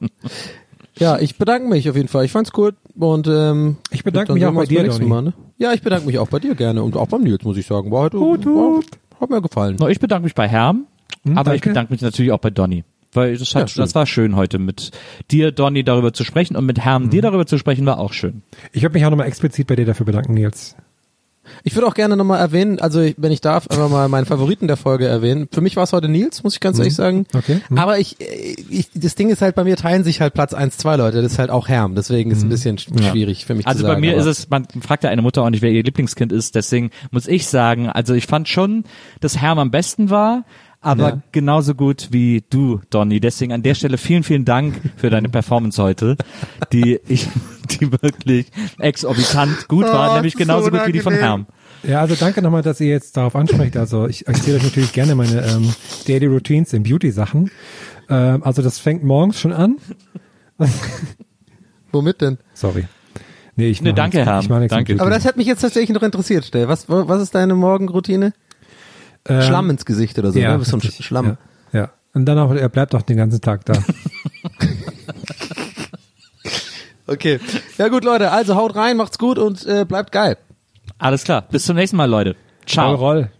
ja, ich bedanke mich auf jeden Fall. Ich fand's gut und ähm, Ich bedanke mich auch bei dir, Donny. Mal, ne? Ja, ich bedanke mich auch bei dir gerne und auch beim Nils, muss ich sagen. War heute, Gut, war, gut. hat mir gefallen. No, ich bedanke mich bei Herm, aber ich danke. bedanke mich natürlich auch bei Donny. Weil das, Ja, hat, schön. das war schön heute mit dir, Donny, darüber zu sprechen und mit Herm, dir darüber zu sprechen, war auch schön. Ich würde mich auch nochmal explizit bei dir dafür bedanken, Nils. Ich würde auch gerne nochmal erwähnen, also wenn ich darf, einfach mal meinen Favoriten der Folge erwähnen. Für mich war es heute Nils, muss ich ganz ehrlich sagen. Okay. Mhm. Aber ich, ich, das Ding ist halt, bei mir teilen sich halt Platz eins, zwei Leute. Das ist halt auch Herm. Deswegen ist es ein bisschen sch- schwierig für mich Also zu bei sagen. mir aber- ist es, man fragt ja eine Mutter auch nicht, wer ihr Lieblingskind ist, deswegen muss ich sagen, also ich fand schon, dass Herm am besten war, aber Ja. genauso gut wie du, Donny. Deswegen an der Stelle vielen, vielen Dank für deine Performance heute, die ich, die wirklich exorbitant gut war, Oh, nämlich das ist genauso so gut wie die von. Herm. Ja, also danke nochmal, dass ihr jetzt darauf ansprecht. Also ich erzähle euch natürlich gerne meine ähm, Daily Routines in Beauty-Sachen. Ähm, also das fängt morgens schon an. Womit denn? Sorry. Nee, ich Nee, danke, Herr. Ich Danke. Aber das hat mich jetzt tatsächlich noch interessiert, Stell. Was, was ist deine Morgenroutine? Ähm, Schlamm ins Gesicht oder so, ja, ne? Du bist so ein. Schlamm. Ja, ja. Und dann auch, er bleibt auch den ganzen Tag da. Okay. Ja gut, Leute, also haut rein, macht's gut und äh, bleibt geil. Alles klar, bis zum nächsten Mal, Leute. Ciao. Roll, roll.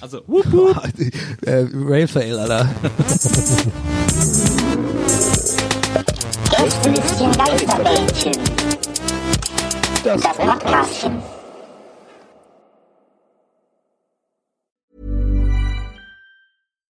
Also, wup, wup. äh, Railfail, Alter. Das Podcastchen.